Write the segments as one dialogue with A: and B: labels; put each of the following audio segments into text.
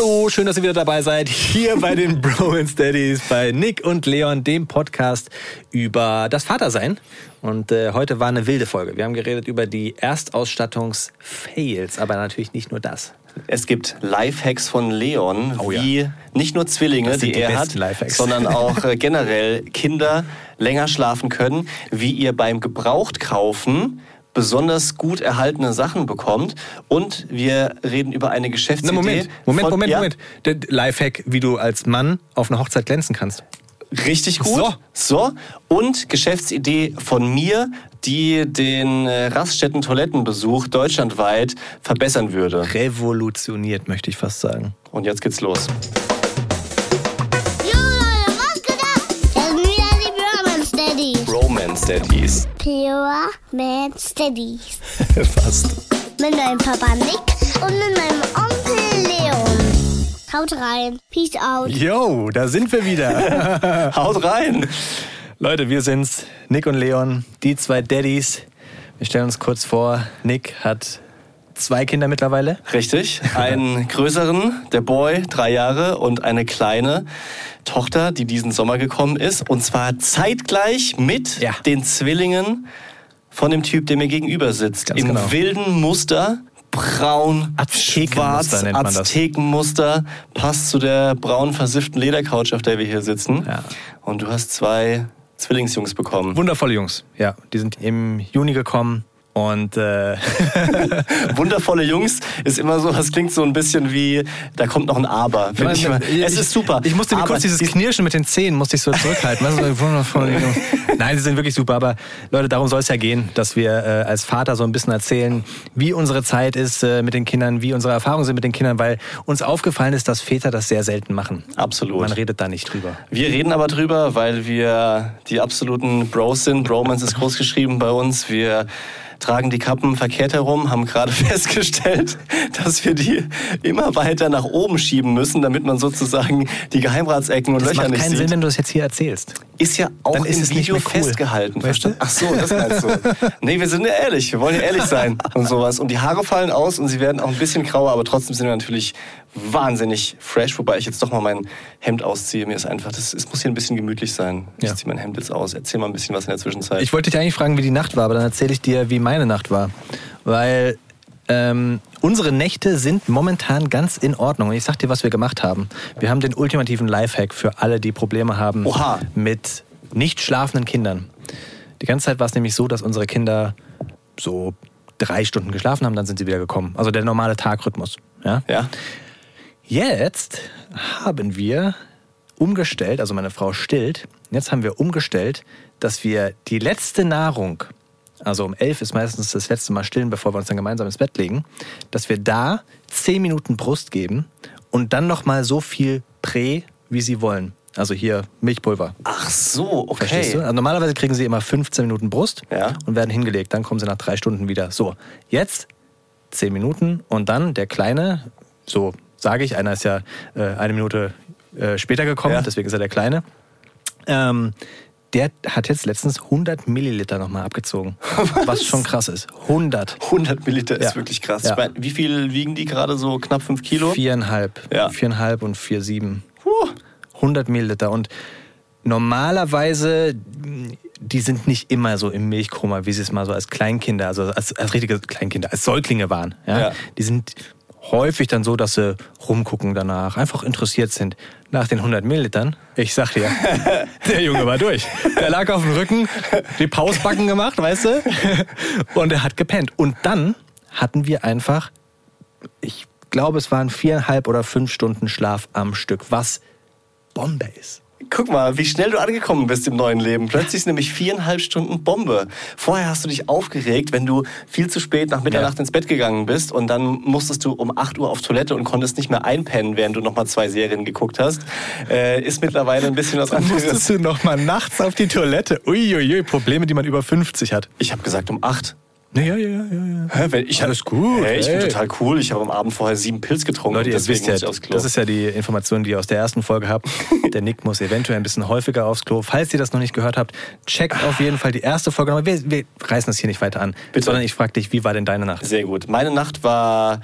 A: Hallo, schön, dass ihr wieder dabei seid. Hier bei den Bro and Daddies, bei Nick und Leon, dem Podcast über das Vatersein. Und äh, heute war eine wilde Folge. Wir haben geredet über die Erstausstattungs-Fails, aber natürlich nicht nur das.
B: Es gibt Lifehacks von Leon,
A: Oh ja.
B: wie nicht nur Zwillinge, die,
A: die
B: er hat,
A: Lifehacks.
B: sondern auch äh, generell Kinder länger schlafen können, wie ihr beim Gebrauchtkaufen besonders gut erhaltene Sachen bekommt und wir reden über eine
A: Na,
B: Geschäftsidee.
A: Moment, Moment,
B: von,
A: Moment,
B: ja,
A: Moment. Der Lifehack, wie du als Mann auf einer Hochzeit glänzen kannst.
B: Richtig gut.
A: So.
B: so. Und Geschäftsidee von mir, die den äh, Raststätten-Toilettenbesuch deutschlandweit verbessern würde.
A: Revolutioniert, möchte ich fast sagen.
B: Und jetzt geht's los.
C: Jo Leute, was geht ab? Das sind wieder die Brahman Steadies.
B: Romance Daddies.
C: Pure Man Steadies.
A: fast.
C: Mit meinem Papa Nick und mit meinem Onkel Leon. Haut rein. Peace out.
A: Yo, da sind wir wieder.
B: Haut rein!
A: Leute, wir sind's, Nick und Leon, die zwei Daddies. Wir stellen uns kurz vor, Nick hat zwei Kinder mittlerweile.
B: Richtig. Einen größeren, der Boy, drei Jahre, und eine kleine Tochter, die diesen Sommer gekommen ist. Und zwar zeitgleich mit
A: Ja.
B: den Zwillingen von dem Typ, der mir gegenüber sitzt.
A: Ganz
B: Im
A: genau.
B: wilden Muster. Braun,
A: Aztekenmuster
B: schwarz. Aztekenmuster, passt zu der braun versifften Ledercouch, auf der wir hier sitzen.
A: Ja.
B: Und du hast zwei Zwillingsjungs bekommen.
A: Wundervolle Jungs, ja. Die sind im Juni gekommen und äh,
B: Wundervolle Jungs ist immer so, das klingt so ein bisschen wie, da kommt noch ein Aber. Find ich mal. Es ist super.
A: Ich musste mir kurz dieses
B: die-
A: Knirschen mit den Zähnen musste ich so zurückhalten. Wundervolle Jungs. Nein, sie sind wirklich super. Aber Leute, darum soll es ja gehen, dass wir äh, als Vater so ein bisschen erzählen, wie unsere Zeit ist äh, mit den Kindern, wie unsere Erfahrungen sind mit den Kindern, weil uns aufgefallen ist, dass Väter das sehr selten machen.
B: Absolut.
A: Man redet da nicht drüber.
B: Wir reden aber drüber, weil wir die absoluten Bros sind. Bromance ist groß geschrieben bei uns. Wir tragen die Kappen verkehrt herum, haben gerade festgestellt, dass wir die immer weiter nach oben schieben müssen, damit man sozusagen die Geheimratsecken und
A: Das
B: Löcher
A: macht
B: nicht
A: keinen
B: sieht.
A: Sinn, wenn du das jetzt hier erzählst.
B: Ist ja auch
A: Dann ist
B: im
A: es nicht
B: Video
A: cool.
B: festgehalten.
A: Weißt du?
B: Ach so, das meinst du. Nee, wir sind ja ehrlich. Wir wollen ja ehrlich sein und sowas. Und die Haare fallen aus und sie werden auch ein bisschen grauer, aber trotzdem sind wir natürlich wahnsinnig fresh. Wobei ich jetzt doch mal mein Hemd ausziehe. Mir ist einfach, das, es muss hier ein bisschen gemütlich sein. Ich
A: Ja.
B: ziehe mein Hemd jetzt aus. Erzähl mal ein bisschen was in der Zwischenzeit.
A: Ich wollte dich eigentlich fragen, wie die Nacht war, aber dann erzähle ich dir, wie meine Nacht war. Weil ähm, unsere Nächte sind momentan ganz in Ordnung. Und ich sag dir, was wir gemacht haben. Wir haben den ultimativen Lifehack für alle, die Probleme haben
B: Oha.
A: mit nicht schlafenden Kindern. Die ganze Zeit war es nämlich so, dass unsere Kinder so drei Stunden geschlafen haben, dann sind sie wieder gekommen. Also der normale Tagrhythmus. Ja?
B: ja?
A: Jetzt haben wir umgestellt, also meine Frau stillt, jetzt haben wir umgestellt, dass wir die letzte Nahrung, also um elf ist meistens das letzte Mal stillen, bevor wir uns dann gemeinsam ins Bett legen, dass wir da zehn Minuten Brust geben und dann nochmal so viel Prä, wie sie wollen. Also hier Milchpulver.
B: Ach so,
A: Verstehst du?
B: okay.
A: Also normalerweise kriegen sie immer 15 Minuten Brust
B: Ja.
A: und werden hingelegt. Dann kommen sie nach drei Stunden wieder. So, jetzt 10 Minuten und dann der Kleine, so sage ich, einer ist ja äh, eine Minute äh, später gekommen,
B: Ja.
A: deswegen ist er der Kleine. Ähm, der hat jetzt letztens 100 Milliliter nochmal abgezogen. Was schon krass ist. 100.
B: 100 Milliliter ist
A: Ja.
B: wirklich krass.
A: Ja.
B: Ich mein, wie viel wiegen die gerade so? Knapp 5 Kilo?
A: Viereinhalb.
B: Ja.
A: Viereinhalb und vier, sieben.
B: Puh.
A: 100 Milliliter. Und normalerweise, die sind nicht immer so im Milchkoma, wie sie es mal so als Kleinkinder, also als, als richtige Kleinkinder, als Säuglinge waren. Ja. Die sind häufig dann so, dass sie rumgucken danach, einfach interessiert sind. Nach den 100 Millilitern, ich sag dir, der Junge war durch. Der lag auf dem Rücken, die Pausbacken gemacht, weißt du? Und er hat gepennt. Und dann hatten wir einfach, ich glaube, es waren viereinhalb oder fünf Stunden Schlaf am Stück, was Bombe ist.
B: Guck mal, wie schnell du angekommen bist im neuen Leben. Plötzlich ist nämlich viereinhalb Stunden Bombe. Vorher hast du dich aufgeregt, wenn du viel zu spät nach Mitternacht
A: Ja.
B: ins Bett gegangen bist und dann musstest du um 8 Uhr auf Toilette und konntest nicht mehr einpennen, während du nochmal zwei Serien geguckt hast. Äh, ist mittlerweile ein bisschen was anderes.
A: Musstest du noch mal nachts auf die Toilette? Uiuiui, Probleme, die man über 50 hat.
B: Ich habe gesagt um 8.
A: Ja, ja, ja, ja.
B: Hä, wenn ich
A: Alles gut,
B: Hey, ich bin
A: hey.
B: total cool. Ich habe am Abend vorher sieben Pilz getrunken.
A: Leute, ihr
B: deswegen
A: wisst ja,
B: aufs Klo.
A: das ist ja die Information, die ihr aus der ersten Folge habt. Der Nick muss eventuell ein bisschen häufiger aufs Klo. Falls ihr das noch nicht gehört habt, checkt auf jeden Fall die erste Folge. Aber wir, wir reißen das hier nicht weiter an.
B: Bitte.
A: Sondern ich frage dich, wie war denn deine Nacht?
B: Sehr gut. Meine Nacht war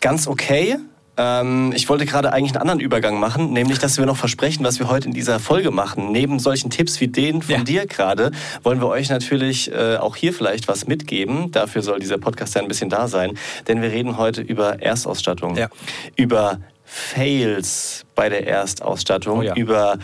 B: ganz okay. Ähm, ich wollte gerade eigentlich einen anderen Übergang machen, nämlich, dass wir noch versprechen, was wir heute in dieser Folge machen. Neben solchen Tipps wie den von
A: Ja.
B: dir gerade, wollen wir euch natürlich äh, auch hier vielleicht was mitgeben. Dafür soll dieser Podcast ja ein bisschen da sein. Denn wir reden heute über Erstausstattung,
A: Ja.
B: über Fails bei der Erstausstattung,
A: Oh ja.
B: über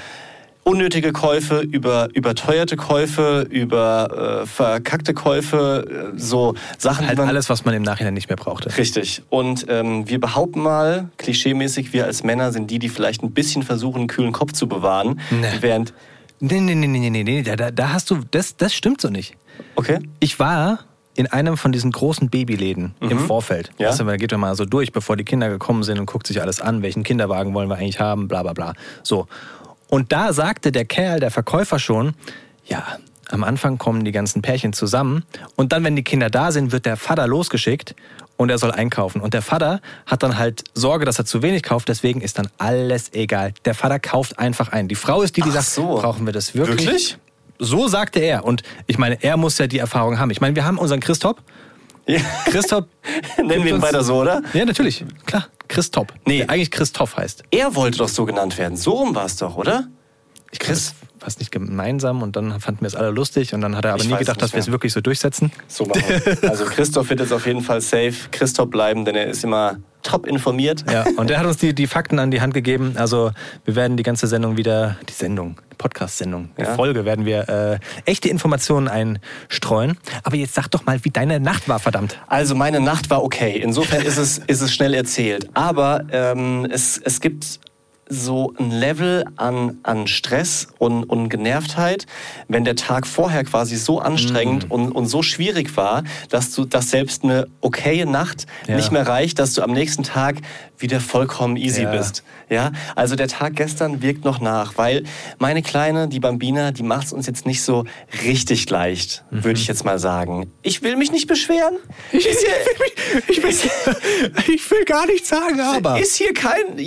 B: unnötige Käufe, über überteuerte Käufe, über äh, verkackte Käufe, äh, so Sachen,
A: Halt
B: man
A: alles, was man im Nachhinein nicht mehr brauchte.
B: Richtig. Und ähm, wir behaupten mal, klischeemäßig, wir als Männer sind die, die vielleicht ein bisschen versuchen, einen kühlen Kopf zu bewahren.
A: Nee.
B: Während.
A: Nee, nee, nee, nee, nee, nee. Da, da, da hast du, das, das stimmt so nicht.
B: Okay.
A: Ich war in einem von diesen großen Babyläden im Vorfeld.
B: Ja.
A: Du, man geht doch mal so durch, bevor die Kinder gekommen sind und guckt sich alles an, welchen Kinderwagen wollen wir eigentlich haben, bla bla bla. So. Und da sagte der Kerl, der Verkäufer schon, ja, am Anfang kommen die ganzen Pärchen zusammen und dann, wenn die Kinder da sind, wird der Vater losgeschickt und er soll einkaufen. Und der Vater hat dann halt Sorge, dass er zu wenig kauft, deswegen ist dann alles egal. Der Vater kauft einfach ein. Die Frau ist die, die
B: Ach
A: sagt,
B: so.
A: brauchen wir das wirklich?
B: Wirklich?
A: So sagte er. Und ich meine, er muss ja die Erfahrung haben. Ich meine, wir haben unseren Christoph.
B: Ja.
A: Christoph.
B: Nennen wir ihn weiter so, oder?
A: Ja, natürlich. Klar. Christoph.
B: Nee.
A: Der eigentlich Christoph heißt.
B: Er wollte doch so genannt werden. So rum war es doch, oder?
A: Ich Chris. Fast nicht gemeinsam und dann fanden wir es alle lustig und dann hat er aber
B: Ich
A: nie gedacht, dass wir es wirklich so durchsetzen.
B: So machen wir. Also Christoph wird jetzt auf jeden Fall safe Christoph bleiben, denn er ist immer top informiert.
A: Ja, und er hat uns die, die Fakten an die Hand gegeben. Also wir werden die ganze Sendung wieder, die Sendung, Podcast-Sendung,
B: Ja.
A: Folge werden wir äh, echte Informationen einstreuen. Aber jetzt sag doch mal, wie deine Nacht war, verdammt.
B: Also meine Nacht war okay. Insofern ist es, ist es schnell erzählt. Aber ähm, es, es gibt so ein Level an, an Stress und, und Genervtheit, wenn der Tag vorher quasi so anstrengend und, und so schwierig war, dass du dass selbst eine okaye Nacht
A: Ja.
B: nicht mehr reicht, dass du am nächsten Tag wieder vollkommen easy
A: Ja.
B: bist. Ja, also der Tag gestern wirkt noch nach, weil meine Kleine, die Bambina, die macht es uns jetzt nicht so richtig leicht,
A: Mhm.
B: würde ich jetzt mal sagen. Ich will mich nicht beschweren. Ist hier,
A: Ich will, ich will gar nichts sagen, aber.
B: ist hier kein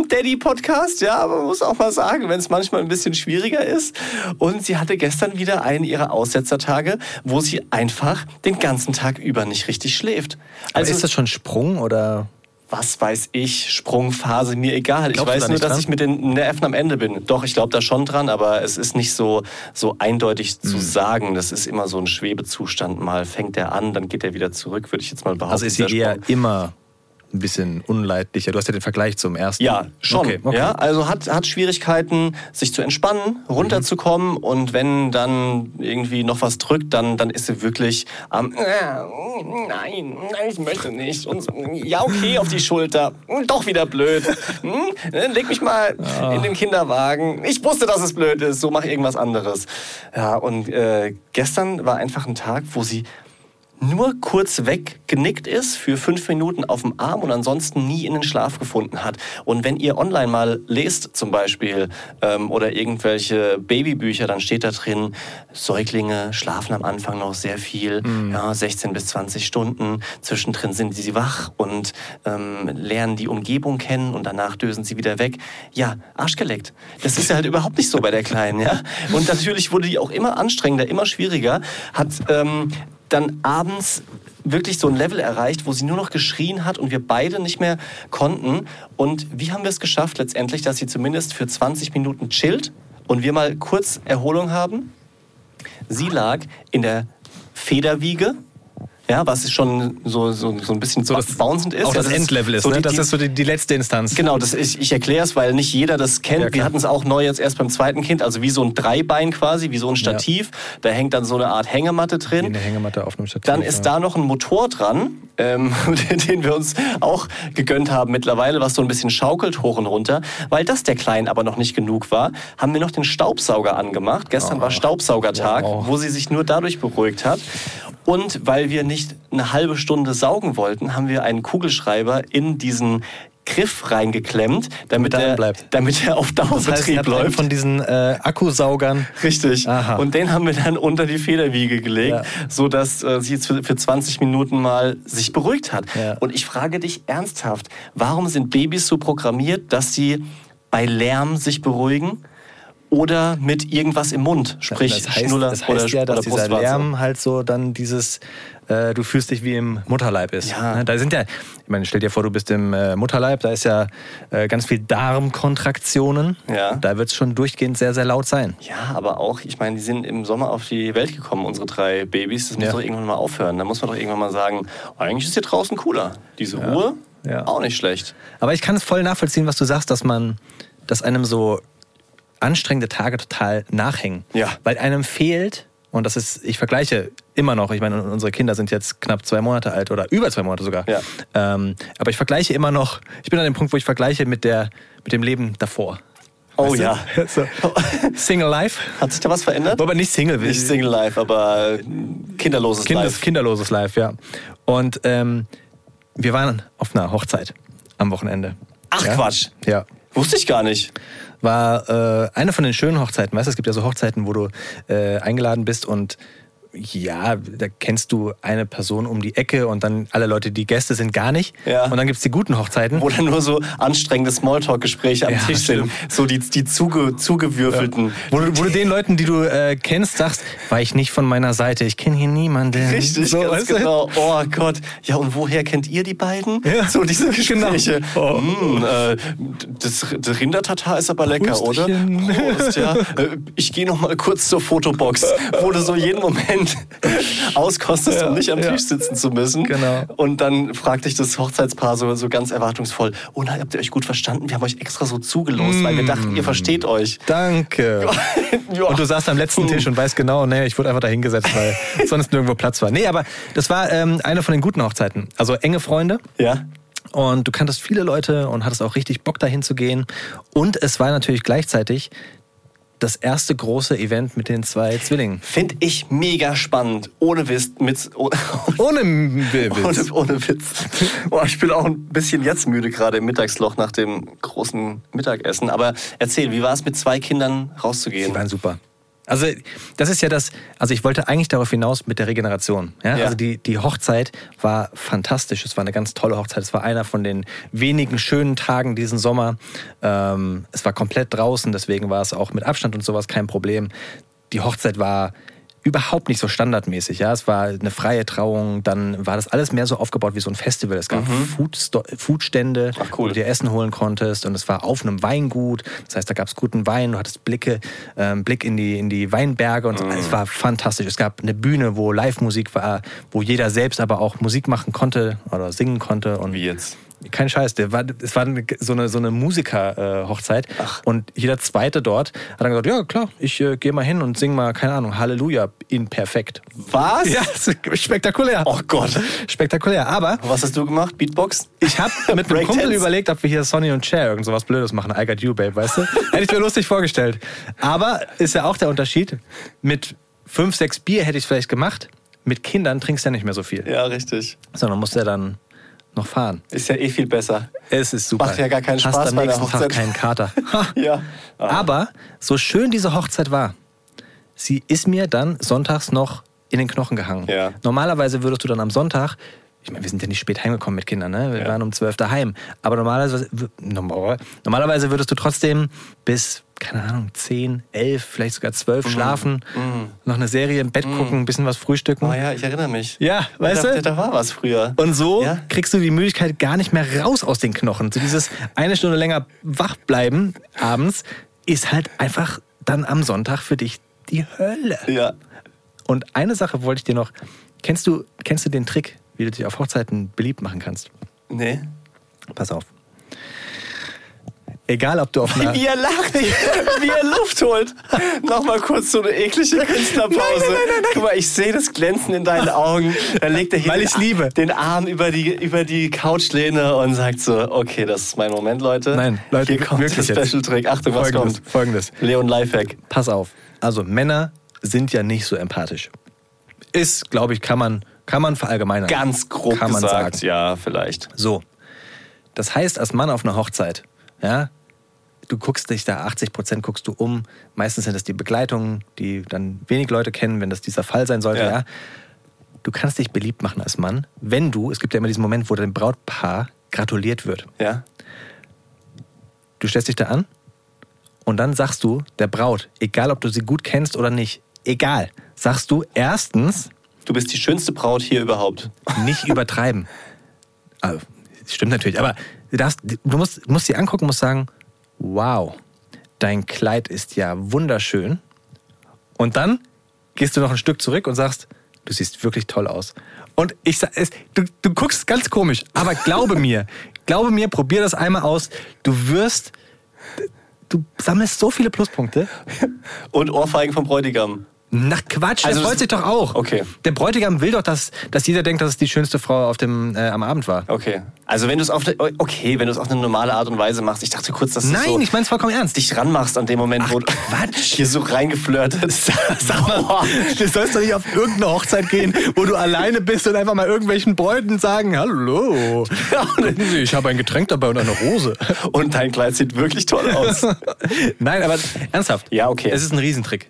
B: Jammerlappen-Daddy-Podcast, ja, aber man muss auch mal sagen, wenn es manchmal ein bisschen schwieriger ist. Und sie hatte gestern wieder einen ihrer Aussetzertage, wo sie einfach den ganzen Tag über nicht richtig schläft.
A: Also
B: Also
A: ist das schon Sprung oder?
B: Was weiß ich, Sprungphase, mir egal.
A: Glaubst
B: ich weiß
A: da
B: nur, dass
A: dran?
B: ich mit den Nerven am Ende bin. Doch, ich glaube da schon dran, aber es ist nicht so, so eindeutig zu sagen. Das ist immer so ein Schwebezustand. Mal fängt er an, dann geht er wieder zurück, würde ich jetzt mal behaupten.
A: Also ist sie eher immer ein bisschen unleidlicher. Du hast ja den Vergleich zum ersten.
B: Ja, schon.
A: Okay, okay.
B: Ja, also hat, hat Schwierigkeiten, sich zu entspannen, runterzukommen und wenn dann irgendwie noch was drückt, dann, dann ist sie wirklich am Nein, nein, ich möchte nicht. Und so, ja, okay, auf die Schulter. Doch wieder blöd. Hm, Leg mich mal in den Kinderwagen. Ich wusste, dass es blöd ist. So mach irgendwas anderes. Ja, und äh, gestern war einfach ein Tag, wo sie nur kurz weggenickt ist für fünf Minuten auf dem Arm und ansonsten nie in den Schlaf gefunden hat. Und wenn ihr online mal lest zum Beispiel ähm, oder irgendwelche Babybücher, dann steht da drin, Säuglinge schlafen am Anfang noch sehr viel, ja, 16 bis 20 Stunden. Zwischendrin sind sie wach und ähm, lernen die Umgebung kennen und danach dösen sie wieder weg. Ja, arschgeleckt. Das ist ja halt überhaupt nicht so bei der Kleinen, ja. Und natürlich wurde die auch immer anstrengender, immer schwieriger, hat ähm, dann abends wirklich so ein Level erreicht, wo sie nur noch geschrien hat und wir beide nicht mehr konnten. Und wie haben wir es geschafft letztendlich, dass sie zumindest für 20 Minuten chillt und wir mal kurz Erholung haben? Sie lag in der Federwiege. Ja, was schon so, so, so ein bisschen so
A: das-
B: bouncend ist.
A: Auch
B: Ja,
A: das,
B: ist
A: Endlevel ist,
B: so
A: ne?
B: die-
A: Das ist so die, die letzte Instanz.
B: Genau, das ich, ich erkläre es, weil nicht jeder das kennt.
A: Ja,
B: Wir hatten es auch neu jetzt erst beim zweiten Kind, also wie so ein Dreibein quasi, wie so ein Stativ. Da hängt dann so eine Art Hängematte
A: Wie
B: drin.
A: eine Hängematte auf einem Stativ.
B: Dann ist da noch ein Motor dran, ähm, den wir uns auch gegönnt haben mittlerweile, was so ein bisschen schaukelt hoch und runter. Weil das der Kleinen aber noch nicht genug war, haben wir noch den Staubsauger angemacht. Gestern war Staubsaugertag,
A: Wow.
B: wo sie sich nur dadurch beruhigt hat. Und weil wir nicht eine halbe Stunde saugen wollten, haben wir einen Kugelschreiber in diesen Griff reingeklemmt, damit,
A: er bleibt.
B: damit er auf
A: Das heißt,
B: Dauerbetrieb
A: habt einen
B: läuft.
A: von diesen äh, Akkusaugern.
B: Richtig.
A: Aha.
B: Und den haben wir dann unter die Federwiege gelegt,
A: Ja.
B: so dass äh, sie jetzt für, für 20 Minuten mal sich beruhigt hat.
A: Ja.
B: Und ich frage dich ernsthaft, warum sind Babys so programmiert, dass sie bei Lärm sich beruhigen oder mit irgendwas im Mund, sprich
A: das heißt,
B: Schnuller
A: das heißt
B: oder,
A: ja, dass
B: oder
A: dieser? Lärm halt so dann dieses äh, du fühlst dich wie im Mutterleib ist.
B: Ja.
A: Ne, Da sind ja, ich meine, stell dir vor, du bist im äh, Mutterleib, da ist ja äh, ganz viel Darmkontraktionen.
B: Ja.
A: Da wird es schon durchgehend sehr, sehr laut sein.
B: Ja, aber auch, ich meine, die sind im Sommer auf die Welt gekommen, unsere drei Babys. Das muss
A: Ja.
B: doch irgendwann mal aufhören. Da muss man doch irgendwann mal sagen, eigentlich ist hier draußen cooler. Diese Ruhe,
A: Ja.
B: auch nicht schlecht.
A: Aber ich kann es voll nachvollziehen, was du sagst, dass man, dass einem so anstrengende Tage total nachhängen.
B: Ja.
A: Weil einem fehlt, und das ist, ich vergleiche immer noch, ich meine, unsere Kinder sind jetzt knapp zwei Monate alt oder über zwei Monate sogar.
B: Ja.
A: Ähm, aber ich vergleiche immer noch, ich bin an dem Punkt, wo ich vergleiche mit, der, mit dem Leben davor.
B: Oh
A: Weißt
B: ja.
A: So. Single Life.
B: Hat sich da was verändert?
A: Aber nicht Single.
B: Nicht Single Life, aber äh, kinderloses
A: Kindes,
B: Life.
A: Kinderloses Life, ja. Und ähm, wir waren auf einer Hochzeit am Wochenende.
B: Ach
A: ja?
B: Quatsch.
A: Ja.
B: Wusste ich gar nicht.
A: War äh, eine von den schönen Hochzeiten. Weißt du, es gibt ja so Hochzeiten, wo du äh, eingeladen bist und ja, da kennst du eine Person um die Ecke und dann alle Leute, die Gäste sind, gar nicht.
B: Ja.
A: Und dann gibt es die guten Hochzeiten.
B: Wo dann nur so anstrengende Smalltalk-Gespräche am
A: Ja,
B: Tisch sind. So die, die zuge, zugewürfelten.
A: Wo du, wo du den Leuten, die du äh, kennst, sagst, war ich nicht von meiner Seite, ich kenne hier niemanden.
B: Richtig,
A: so,
B: ganz
A: weißt du?
B: genau. Oh Gott. Ja, und woher kennt ihr die beiden?
A: Ja,
B: So diese Gespräche.
A: genau. Oh.
B: Hm, äh, das, das Rindertatar ist aber lecker, oder?
A: Pröstchen.
B: Prost, ja. Äh, Ich gehe noch mal kurz zur Fotobox, wo du so jeden Moment auskostest,
A: Ja,
B: um nicht am
A: ja.
B: Tisch sitzen zu müssen.
A: Genau.
B: Und dann fragt dich das Hochzeitspaar so, so ganz erwartungsvoll, oh nein, habt ihr euch gut verstanden? Wir haben euch extra so zugelost, weil wir dachten, ihr versteht euch.
A: Danke.
B: Ja.
A: Und du saßt am letzten Tisch und weißt genau, nee, ich wurde einfach da hingesetzt, weil sonst nirgendwo Platz war. Nee, aber das war ähm, eine von den guten Hochzeiten. Also enge Freunde.
B: Ja?
A: Und du kanntest viele Leute und hattest auch richtig Bock dahin zu gehen. Und es war natürlich gleichzeitig das erste große Event mit den zwei Zwillingen.
B: Finde ich mega spannend. Ohne Witz. Mit, oh,
A: Ohne Witz.
B: ohne, ohne Witz. Boah, ich bin auch ein bisschen jetzt müde, gerade im Mittagsloch nach dem großen Mittagessen. Aber erzähl, wie war es mit zwei Kindern rauszugehen?
A: Die waren super. Also das ist ja das, also ich wollte eigentlich darauf hinaus mit der Regeneration. Ja?
B: Ja.
A: Also die, die Hochzeit war fantastisch. Es war eine ganz tolle Hochzeit. Es war einer von den wenigen schönen Tagen diesen Sommer. Ähm, es war komplett draußen, deswegen war es auch mit Abstand und sowas kein Problem. Die Hochzeit war überhaupt nicht so standardmäßig. Ja? Es war eine freie Trauung, dann war das alles mehr so aufgebaut wie so ein Festival. Es gab Foodsto- Foodstände,
B: Ach, cool.
A: wo du dir Essen holen konntest und es war auf einem Weingut. Das heißt, da gab es guten Wein, du hattest Blicke, ähm, Blick in die, in die Weinberge und so. Es war fantastisch. Es gab eine Bühne, wo Live-Musik war, wo jeder selbst aber auch Musik machen konnte oder singen konnte. Und
B: Wie jetzt?
A: Kein Scheiß, der war, es war so eine, so eine Musiker-Hochzeit.
B: Ach.
A: Und jeder Zweite dort hat dann gesagt, ja klar, ich äh, gehe mal hin und sing mal, keine Ahnung, Halleluja in perfekt.
B: Was?
A: Ja, spektakulär.
B: Oh Gott.
A: Spektakulär. Aber
B: Was hast du gemacht? Beatbox?
A: ich habe mit einem? Kumpel überlegt, ob wir hier Sonny und Cher irgend sowas Blödes machen. I got you, babe, weißt du? Hätte ich mir lustig vorgestellt. Aber ist ja auch der Unterschied. Mit fünf, sechs Bier hätte ich es vielleicht gemacht. Mit Kindern trinkst du ja nicht mehr so viel.
B: Ja, richtig.
A: Sondern musst ja dann noch fahren.
B: Ist ja eh viel besser.
A: Es ist super.
B: Macht ja gar keinen
A: Hast
B: Spaß
A: am
B: bei der
A: nächsten Tag
B: Hochzeit.
A: keinen Kater.
B: Ja. Ah.
A: Aber so schön diese Hochzeit war, sie ist mir dann sonntags noch in den Knochen gehangen.
B: Ja.
A: Normalerweise würdest du dann am Sonntag, ich meine, wir sind ja nicht spät heimgekommen mit Kindern, ne? wir
B: Ja.
A: waren um 12 daheim, aber normalerweise, normal- normalerweise würdest du trotzdem bis, keine Ahnung, 10, 11, vielleicht sogar 12 schlafen, noch eine Serie im Bett gucken, ein bisschen was frühstücken.
B: Oh ja, ich erinnere mich.
A: Ja, weißt
B: da,
A: du?
B: Da war was früher.
A: Und so
B: Ja.
A: kriegst du die Müdigkeit gar nicht mehr raus aus den Knochen. So dieses eine Stunde länger wach bleiben abends ist halt einfach dann am Sonntag für dich die Hölle.
B: Ja.
A: Und eine Sache wollte ich dir noch. Kennst du, kennst du den Trick, wie du dich auf Hochzeiten beliebt machen kannst?
B: Nee.
A: Pass auf. Egal, ob du auf einer.
B: Wie er lacht, wie er Luft holt. Nochmal kurz so eine eklige Künstlerpause.
A: Nein, nein, nein, nein.
B: Guck mal, ich sehe das Glänzen in deinen Augen. Dann legt er hier
A: Weil
B: den,
A: ich's liebe.
B: den Arm über die, über die Couchlehne und sagt so, okay, das ist mein Moment, Leute.
A: Nein, Leute,
B: hier kommt
A: wirklich
B: der
A: jetzt.
B: Special Trick. Achtung, was
A: Folgendes,
B: kommt?
A: folgendes.
B: Leon Lifehack.
A: Pass auf. Also Männer sind ja nicht so empathisch. Ist, glaube ich, kann man, kann man verallgemeinern.
B: Ganz grob
A: kann man
B: gesagt.
A: sagen.
B: Ja, vielleicht.
A: So. Das heißt, als Mann auf einer Hochzeit, ja, du guckst dich da 80 Prozent guckst du um. Meistens sind das die Begleitungen, die dann wenig Leute kennen, wenn das dieser Fall sein sollte,
B: Ja.
A: ja. Du kannst dich beliebt machen als Mann, wenn du, es gibt ja immer diesen Moment, wo dem Brautpaar gratuliert wird.
B: Ja.
A: Du stellst dich da an und dann sagst du der Braut, egal ob du sie gut kennst oder nicht, egal, sagst du erstens,
B: du bist die schönste Braut hier überhaupt.
A: Nicht übertreiben. Also, stimmt natürlich, aber du, darfst, du musst, musst sie angucken, musst sagen, wow, dein Kleid ist ja wunderschön. Und dann gehst du noch ein Stück zurück und sagst, du siehst wirklich toll aus. Und ich es, du, du guckst ganz komisch, aber glaube mir, glaube mir, probier das einmal aus. Du wirst, du sammelst so viele Pluspunkte.
B: Und Ohrfeigen vom Bräutigam.
A: Na Quatsch,
B: Also
A: der freut sich doch auch.
B: Okay.
A: Der Bräutigam will doch, dass, dass jeder denkt, dass es die schönste Frau auf dem, äh, am Abend war.
B: Okay. Also wenn du es auf eine, okay, wenn du es auf eine normale Art und Weise machst. Ich dachte kurz, dass du
A: Nein,
B: so
A: ich meine es vollkommen ernst.
B: dich ranmachst an dem Moment, wo du
A: Quatsch.
B: hier so reingeflirtet.
A: Sag mal, du sollst doch nicht auf irgendeine Hochzeit gehen, wo du alleine bist und einfach mal irgendwelchen Bräuten sagen, hallo, Sie, ich habe ein Getränk dabei und eine Rose.
B: Und dein Kleid sieht wirklich toll aus.
A: Nein, aber ernsthaft.
B: Ja, okay.
A: Es ist ein Riesentrick.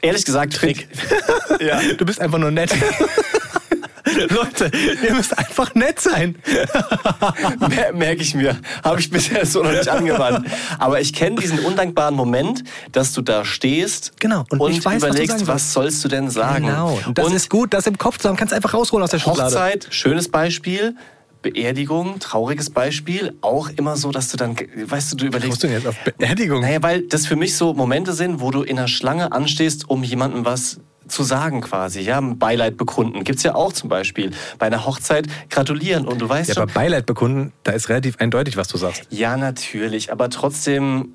B: Ehrlich gesagt, Trick. ja.
A: Du bist einfach nur nett. Leute, ihr müsst einfach nett sein.
B: Mer Merke ich mir. Habe ich bisher so noch nicht angewandt. Aber ich kenne diesen undankbaren Moment, dass du da stehst
A: Genau, und
B: und,
A: was du
B: überlegst,
A: sagen
B: was, sollst du denn sagen.
A: Genau. Und das
B: und
A: ist gut, das im Kopf zu haben, kannst einfach rausholen aus der Schublade.
B: Hochzeit, schönes Beispiel. Beerdigung, trauriges Beispiel. Auch immer so, dass du dann, weißt du, du
A: Was
B: überlegst,
A: musst du denn jetzt auf Beerdigung?
B: Naja, weil das für mich so Momente sind, wo du in der Schlange anstehst, um jemandem was zu sagen quasi, ja, Beileid bekunden. Gibt's ja auch zum Beispiel bei einer Hochzeit gratulieren und du weißt
A: Ja,
B: schon,
A: aber Beileid bekunden, da ist relativ eindeutig, was du sagst.
B: ja natürlich, aber trotzdem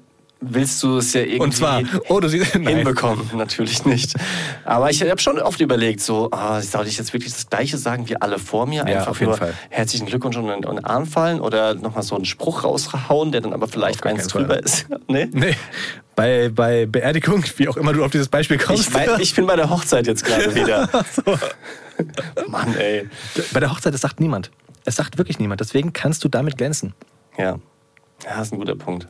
B: willst du es ja irgendwie
A: Und zwar, oh, du siehst, nein.
B: hinbekommen. Natürlich nicht. Aber ich habe schon oft überlegt, so, ah, soll ich jetzt wirklich das Gleiche sagen wie alle vor mir?
A: Ja,
B: Einfach
A: auf jeden
B: nur
A: Fall.
B: herzlichen Glückwunsch und in den Arm fallen oder nochmal so einen Spruch raushauen, der dann aber vielleicht eins
A: keinen Fall.
B: drüber ist. nee?
A: Nee, bei, bei Beerdigung, wie auch immer du auf dieses Beispiel kommst.
B: Ich, mein, ich bin bei der Hochzeit jetzt gerade wieder. Mann, ey.
A: bei der Hochzeit, das sagt niemand. Es sagt wirklich niemand. Deswegen kannst du damit glänzen.
B: Ja. Ja, ist ein guter Punkt.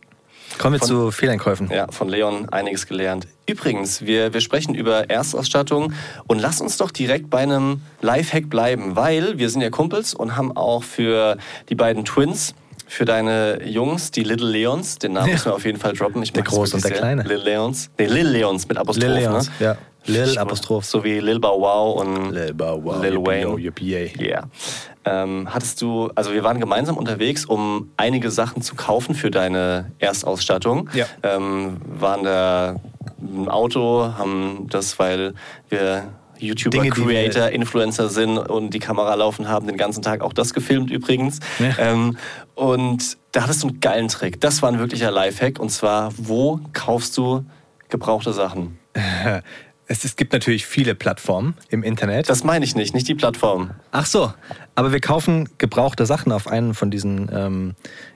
A: Kommen wir
B: Von-
A: zu Fehleinkäufen.
B: Ja, von Leon einiges gelernt. Übrigens, wir, wir sprechen über Erstausstattung und lass uns doch direkt bei einem Lifehack bleiben, weil wir sind ja Kumpels und haben auch für die beiden Twins, für deine Jungs, die Little Leons, den Namen
A: Ja.
B: müssen wir auf jeden Fall droppen. Ich
A: Der Große und der
B: sehr.
A: Kleine.
B: Lil Leons. Nee, Lil Leons mit Apostroph.
A: Lil Leons,
B: ne?
A: ja. Lil Apostroph.
B: So wie Lil Bow Wow und
A: Lil Bow Wow,
B: Lil Wayne.
A: yo, yippie.
B: Ja. Ähm, hattest du, also wir waren gemeinsam unterwegs, um einige Sachen zu kaufen für deine Erstausstattung.
A: Ja.
B: Ähm, waren da im Auto, haben das, weil wir YouTuber,
A: Dinge,
B: Creator, Influencer sind und die Kamera laufen haben, den ganzen Tag auch das gefilmt übrigens.
A: Ja.
B: Ähm, und da hattest du einen geilen Trick. Das war ein wirklicher Lifehack. Und zwar, wo kaufst du gebrauchte Sachen?
A: Es, es gibt natürlich viele Plattformen im Internet.
B: Das meine ich nicht, nicht die Plattform.
A: Ach so, aber wir kaufen gebrauchte Sachen auf einen von diesen ähm,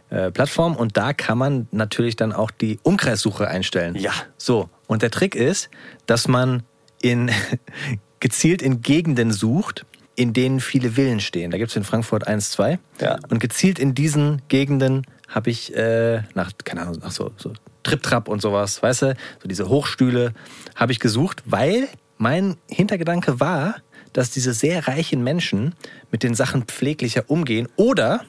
A: äh, Plattformen und da kann man natürlich dann auch die Umkreissuche einstellen.
B: Ja.
A: So, und der Trick ist, dass man in, gezielt in Gegenden sucht, in denen viele Villen stehen. Da gibt es in Frankfurt 1, 2.
B: Ja.
A: Und gezielt in diesen Gegenden habe ich äh, nach, keine Ahnung, nach so, so Trip-Trap und sowas, weißt du, so diese Hochstühle habe ich gesucht, weil mein Hintergedanke war, dass diese sehr reichen Menschen mit den Sachen pfleglicher umgehen oder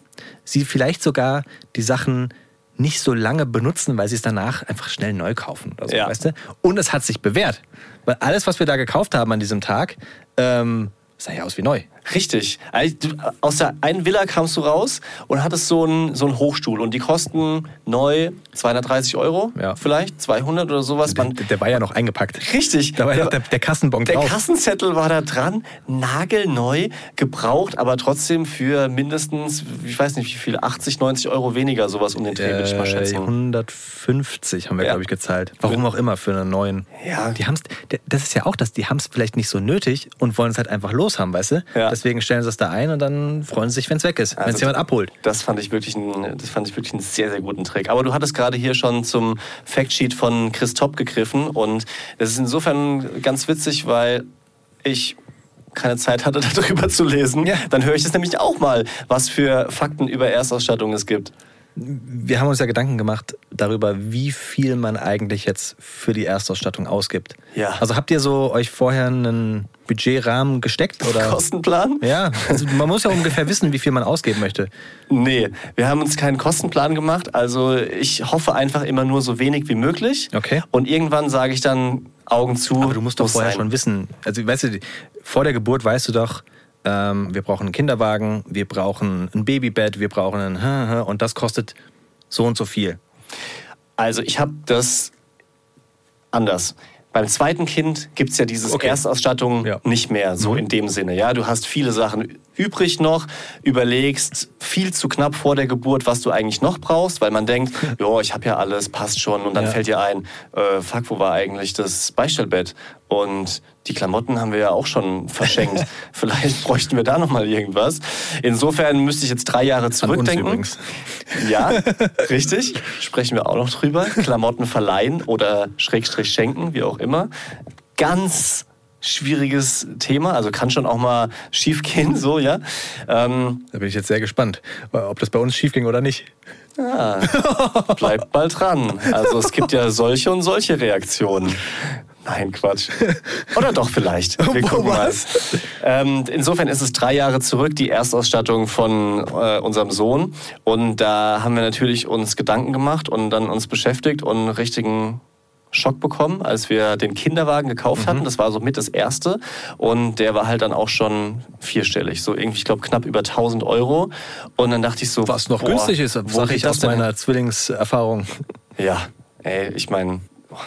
A: sie vielleicht sogar die Sachen nicht so lange benutzen, weil sie es danach einfach schnell neu kaufen oder so,
B: Ja.
A: weißt du? Und es hat sich bewährt, weil alles, was wir da gekauft haben an diesem Tag, ähm, sah ja aus wie neu.
B: Richtig. Aus der einen Villa kamst du raus und hattest so einen, so einen Hochstuhl und die kosten neu 230 Euro,
A: Ja.
B: vielleicht 200 oder sowas.
A: Der, der war ja noch eingepackt.
B: richtig.
A: Da war ja noch der, der Kassenbon
B: der
A: drauf.
B: Kassenzettel war da dran, nagelneu, gebraucht, aber trotzdem für mindestens, ich weiß nicht wie viel, 80, 90 Euro weniger, sowas um den Dreh, würde ich mal
A: Äh,
B: schätzen.
A: 150 haben wir,
B: Ja.
A: glaube ich, gezahlt. Warum auch immer für einen neuen.
B: Ja.
A: Die haben's, der- das ist ja auch das, die haben es vielleicht nicht so nötig und wollen es halt einfach loshaben, weißt du?
B: Ja.
A: Deswegen stellen sie es da ein und dann freuen sie sich, wenn es weg ist, wenn es
B: Also-
A: jemand abholt.
B: Das fand ich wirklich ein, das fand ich wirklich einen sehr, sehr guten Trick. Aber du hattest gerade hier schon zum Factsheet von Chris Topp gegriffen und das ist insofern ganz witzig, weil ich keine Zeit hatte, darüber zu lesen.
A: Ja.
B: Dann höre ich das nämlich auch mal, was für Fakten über Erstausstattung es gibt.
A: Wir haben uns ja Gedanken gemacht darüber, wie viel man eigentlich jetzt für die Erstausstattung ausgibt.
B: Ja.
A: Also habt ihr so euch vorher einen Budgetrahmen gesteckt? Oder?
B: Kostenplan?
A: Ja, also man muss ja ungefähr wissen, wie viel man ausgeben möchte.
B: Nee, wir haben uns keinen Kostenplan gemacht. Also ich hoffe einfach immer nur so wenig wie möglich.
A: Okay.
B: Und irgendwann sage ich dann Augen zu.
A: Aber du musst doch vorher
B: sein.
A: schon wissen. Also, weißt du, vor der Geburt weißt du doch, ähm, wir brauchen einen Kinderwagen, wir brauchen ein Babybett, wir brauchen ein und das kostet so und so viel.
B: Also ich habe das anders. Beim zweiten Kind gibt es ja diese
A: Okay.
B: Erstausstattung
A: Ja.
B: nicht mehr, so in dem Sinne. Ja, du hast viele Sachen übrig noch, überlegst viel zu knapp vor der Geburt, was du eigentlich noch brauchst, weil man denkt, ja, ich habe ja alles, passt schon. Und dann
A: Ja.
B: fällt dir ein, äh, fuck, wo war eigentlich das Beistellbett? Und die Klamotten haben wir ja auch schon verschenkt. Vielleicht bräuchten wir da noch mal irgendwas. Insofern müsste ich jetzt drei Jahre zurückdenken. Ja, richtig. Sprechen wir auch noch drüber. Klamotten verleihen oder Schrägstrich schenken, wie auch immer. Ganz schwieriges Thema, also kann schon auch mal schief gehen, so, ja. Ähm,
A: Da bin ich jetzt sehr gespannt, ob das bei uns schief ging oder nicht.
B: bleibt mal dran. Also es gibt ja solche und solche Reaktionen. Nein, Quatsch. Oder doch vielleicht. Wir gucken mal. Ähm, insofern ist es drei Jahre zurück, die Erstausstattung von äh, unserem Sohn. Und da haben wir natürlich uns Gedanken gemacht und dann uns beschäftigt und einen richtigen Schock bekommen, als wir den Kinderwagen gekauft
A: Mhm.
B: hatten. Das war so mit das erste. Und der war halt dann auch schon vierstellig. So irgendwie, ich glaube, knapp über 1000 Euro. Und dann dachte ich so.
A: Was noch
B: boah,
A: günstig ist, sage ich aus meiner Zwillingserfahrung.
B: Ja, ey, ich meine,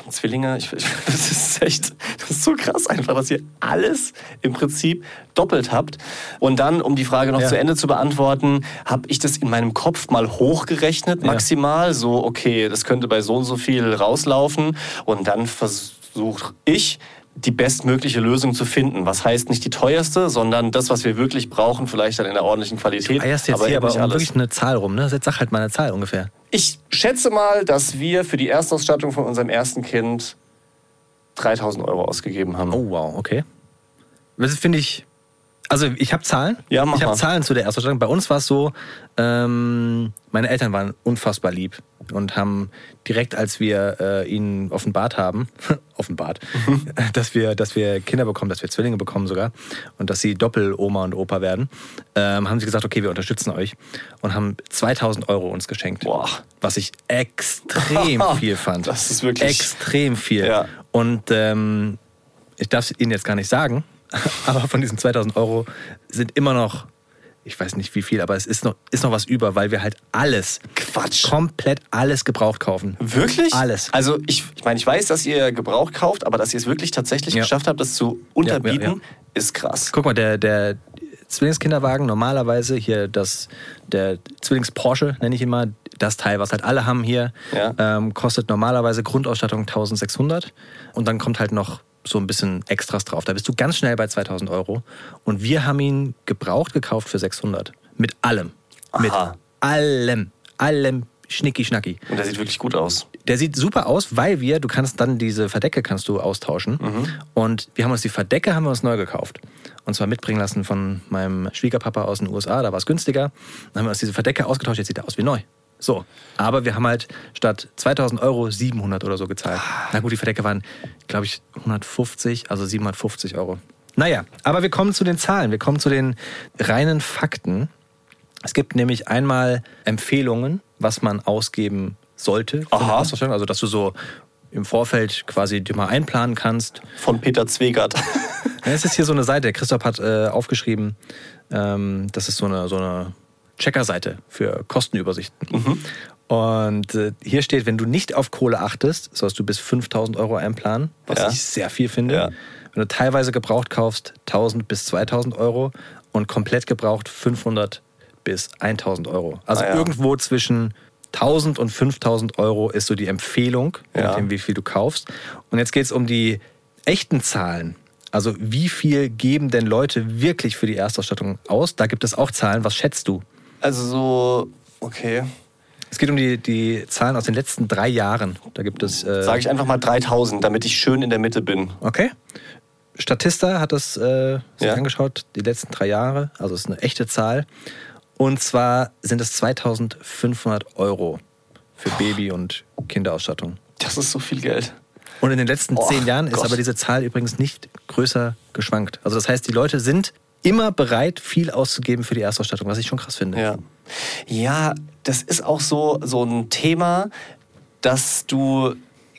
B: Zwillinge, ich, ich, das ist echt, das ist so krass einfach, dass ihr alles im Prinzip doppelt habt. Und dann, um die Frage noch
A: Ja.
B: zu Ende zu beantworten, habe ich das in meinem Kopf mal hochgerechnet, maximal. So, okay, das könnte bei so und so viel rauslaufen. Und dann versuche ich, die bestmögliche Lösung zu finden. Was heißt nicht die teuerste, sondern das, was wir wirklich brauchen, vielleicht dann in der ordentlichen Qualität.
A: Eierst jetzt hier
B: eben
A: aber um wirklich eine Zahl rum, ne? Jetzt sag halt mal eine Zahl ungefähr.
B: Ich schätze mal, dass wir für die Erstausstattung von unserem ersten Kind 3000 Euro ausgegeben haben.
A: Oh, wow, okay. Das finde ich. Also, ich habe Zahlen.
B: Ja, mach
A: ich habe. Zahlen zu der Erstausstattung. Bei uns war es so, ähm, meine Eltern waren unfassbar lieb und haben direkt, als wir äh, ihnen offenbart haben, offenbart,
B: Mhm.
A: dass, wir, dass wir Kinder bekommen, dass wir Zwillinge bekommen sogar und dass sie Doppel-Oma und Opa werden, ähm, haben sie gesagt, okay, wir unterstützen euch und haben 2000 Euro uns geschenkt.
B: Boah.
A: Was ich extrem viel fand.
B: Das ist wirklich-
A: Extrem viel.
B: Ja.
A: Und ähm, ich darf es Ihnen jetzt gar nicht sagen, aber von diesen 2000 Euro sind immer noch, ich weiß nicht wie viel, aber es ist noch, ist noch was über, weil wir halt alles,
B: Quatsch.
A: komplett alles gebraucht kaufen.
B: Wirklich?
A: Alles.
B: Also ich, ich meine, ich weiß, dass ihr Gebraucht kauft, aber dass ihr es wirklich tatsächlich
A: Ja.
B: geschafft habt, das zu unterbieten,
A: Ja, ja,
B: ist krass.
A: Guck mal, der, der Zwillingskinderwagen, normalerweise hier das, der Zwillings-Porsche, nenne ich ihn mal, das Teil, was halt alle haben hier, ähm, kostet normalerweise Grundausstattung 1600 und dann kommt halt noch so ein bisschen Extras drauf. Da bist du ganz schnell bei 2000 Euro. Und wir haben ihn gebraucht gekauft für 600. Mit allem. Mit
B: Aha.
A: allem. Allem schnicki-schnacki.
B: Und der sieht wirklich gut aus.
A: Der sieht super aus, weil wir, du kannst dann diese Verdecke kannst du austauschen. Und wir haben uns die Verdecke haben wir uns neu gekauft. Und zwar mitbringen lassen von meinem Schwiegerpapa aus den USA, da war es günstiger. Dann haben wir uns diese Verdecke ausgetauscht, jetzt sieht er aus wie neu. So, aber wir haben halt statt 2000 Euro 700 oder so gezahlt. Na gut, die Verdecke waren, glaube ich, 150, also 750 Euro. Naja, aber wir kommen zu den Zahlen, wir kommen zu den reinen Fakten. Es gibt nämlich einmal Empfehlungen, was man ausgeben sollte.
B: Aha.
A: Also, dass du so im Vorfeld quasi dir mal einplanen kannst.
B: Von Peter Zwegert.
A: Es ist hier so eine Seite, Christoph hat äh, aufgeschrieben, ähm, das ist so eine, so eine Checkerseite für Kostenübersichten. Und äh, hier steht, wenn du nicht auf Kohle achtest, sollst du bis 5000 Euro einplanen, was
B: Ja.
A: ich sehr viel finde.
B: Ja.
A: Wenn du teilweise gebraucht kaufst, 1000 bis 2000 Euro und komplett gebraucht 500 bis 1000 Euro. Also
B: Ah, ja.
A: irgendwo zwischen 1000 und 5000 Euro ist so die Empfehlung, je nachdem, wie viel du kaufst. Und jetzt geht es um die echten Zahlen. Also wie viel geben denn Leute wirklich für die Erstausstattung aus? Da gibt es auch Zahlen. Was schätzt du?
B: Also so, okay.
A: Es geht um die, die Zahlen aus den letzten drei Jahren. Da gibt es. Äh,
B: Sage ich einfach mal 3000, damit ich schön in der Mitte bin.
A: Okay. Statista hat das äh, sich
B: Ja.
A: angeschaut, die letzten drei Jahre. Also es ist eine echte Zahl. Und zwar sind es 2500 Euro für Baby- und Kinderausstattung.
B: Das ist so viel Geld.
A: Und in den letzten
B: Oh,
A: zehn Jahren ist
B: Gott.
A: aber diese Zahl übrigens nicht größer geschwankt. Also das heißt, die Leute sind immer bereit, viel auszugeben für die Erstausstattung, was ich schon krass finde.
B: Ja. Ja, das ist auch so, so ein Thema, dass du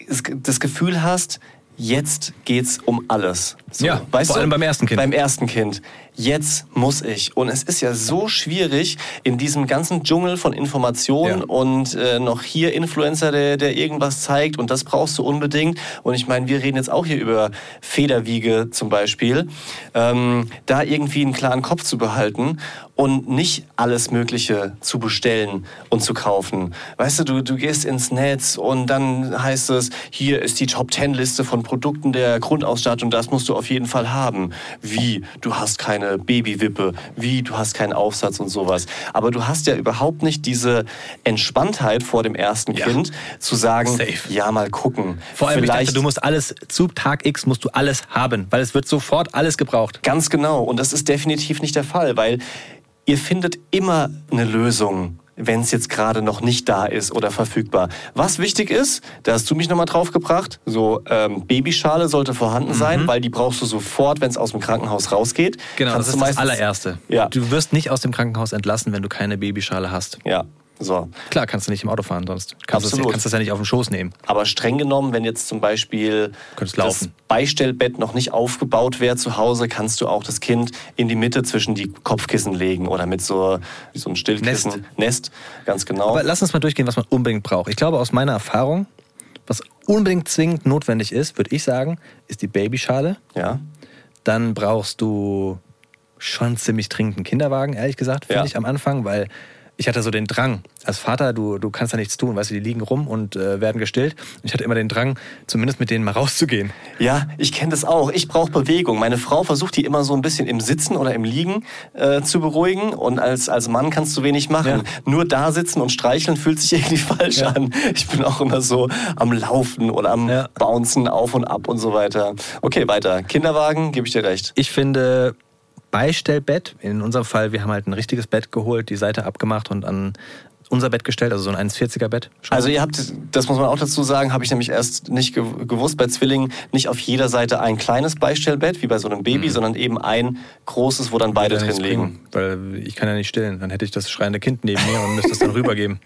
B: das Gefühl hast, jetzt geht's um alles. So,
A: Ja, vor allem beim ersten Kind.
B: Beim ersten Kind. Jetzt muss ich. Und es ist ja so schwierig in diesem ganzen Dschungel von Informationen
A: Ja.
B: und äh, noch hier Influencer, der, der irgendwas zeigt und das brauchst du unbedingt. Und ich meine, wir reden jetzt auch hier über Federwiege zum Beispiel. Ähm, da irgendwie einen klaren Kopf zu behalten und nicht alles Mögliche zu bestellen und zu kaufen. Weißt du, du, du gehst ins Netz und dann heißt es, hier ist die Top-10-Liste von Produkten der Grundausstattung, das musst du auf jeden Fall haben. Wie, du hast keine Babywippe, wie, du hast keinen Aufsatz und sowas. Aber du hast ja überhaupt nicht diese Entspanntheit vor dem ersten
A: Ja.
B: Kind, zu sagen,
A: Safe.
B: ja, mal gucken.
A: Vor allem, ich
B: Vielleicht
A: dachte, du musst alles, zu Tag X musst du alles haben, weil es wird sofort alles gebraucht.
B: Ganz genau. Und das ist definitiv nicht der Fall, weil ihr findet immer eine Lösung, wenn es jetzt gerade noch nicht da ist oder verfügbar. Was wichtig ist, da hast du mich nochmal drauf gebracht, so ähm, Babyschale sollte vorhanden sein, weil die brauchst du sofort, wenn es aus dem Krankenhaus rausgeht.
A: Genau,
B: Kannst
A: das ist das
B: meistens-
A: allererste.
B: Ja.
A: Du wirst nicht aus dem Krankenhaus entlassen, wenn du keine Babyschale hast.
B: Ja, so.
A: Klar, kannst du nicht im Auto fahren sonst. Kannst du
B: Absolut.
A: kannst das ja nicht auf den Schoß nehmen.
B: Aber streng genommen, wenn jetzt zum Beispiel das. Beistellbett noch nicht aufgebaut wäre zu Hause, kannst du auch das Kind in die Mitte zwischen die Kopfkissen legen oder mit so, so einem Stillkissen.
A: Nest.
B: Nest, ganz genau.
A: Aber lass uns mal durchgehen, was man unbedingt braucht. Ich glaube, aus meiner Erfahrung, was unbedingt zwingend notwendig ist, würde ich sagen, ist die Babyschale.
B: ja.
A: Dann brauchst du schon ziemlich dringend einen Kinderwagen, ehrlich gesagt, finde
B: Ja.
A: ich am Anfang, weil ich hatte so den Drang. Als Vater, du, du kannst da nichts tun, weißt du, die liegen rum und äh, werden gestillt. Und ich hatte immer den Drang, zumindest mit denen mal rauszugehen.
B: Ja, ich kenne das auch. Ich brauche Bewegung. Meine Frau versucht die immer so ein bisschen im Sitzen oder im Liegen äh, zu beruhigen. Und als, als Mann kannst du wenig machen.
A: Ja.
B: Nur da sitzen und streicheln fühlt sich irgendwie falsch
A: Ja.
B: an. Ich bin auch immer so am Laufen oder am
A: Ja.
B: Bouncen auf und ab und so weiter. Okay, weiter. Kinderwagen, gebe ich dir recht.
A: Ich finde Beistellbett, in unserem Fall, wir haben halt ein richtiges Bett geholt, die Seite abgemacht und an unser Bett gestellt, also so ein 1,40er Bett. Schon.
B: Also ihr habt, das muss man auch dazu sagen, habe ich nämlich erst nicht gew- gewusst, bei Zwillingen nicht auf jeder Seite ein kleines Beistellbett, wie bei so einem Baby, sondern eben ein großes, wo dann beide
A: Mhm. Ja
B: drin liegen.
A: Weil ich kann ja nicht stillen. Dann hätte ich das schreiende Kind neben mir und müsste es dann rübergeben.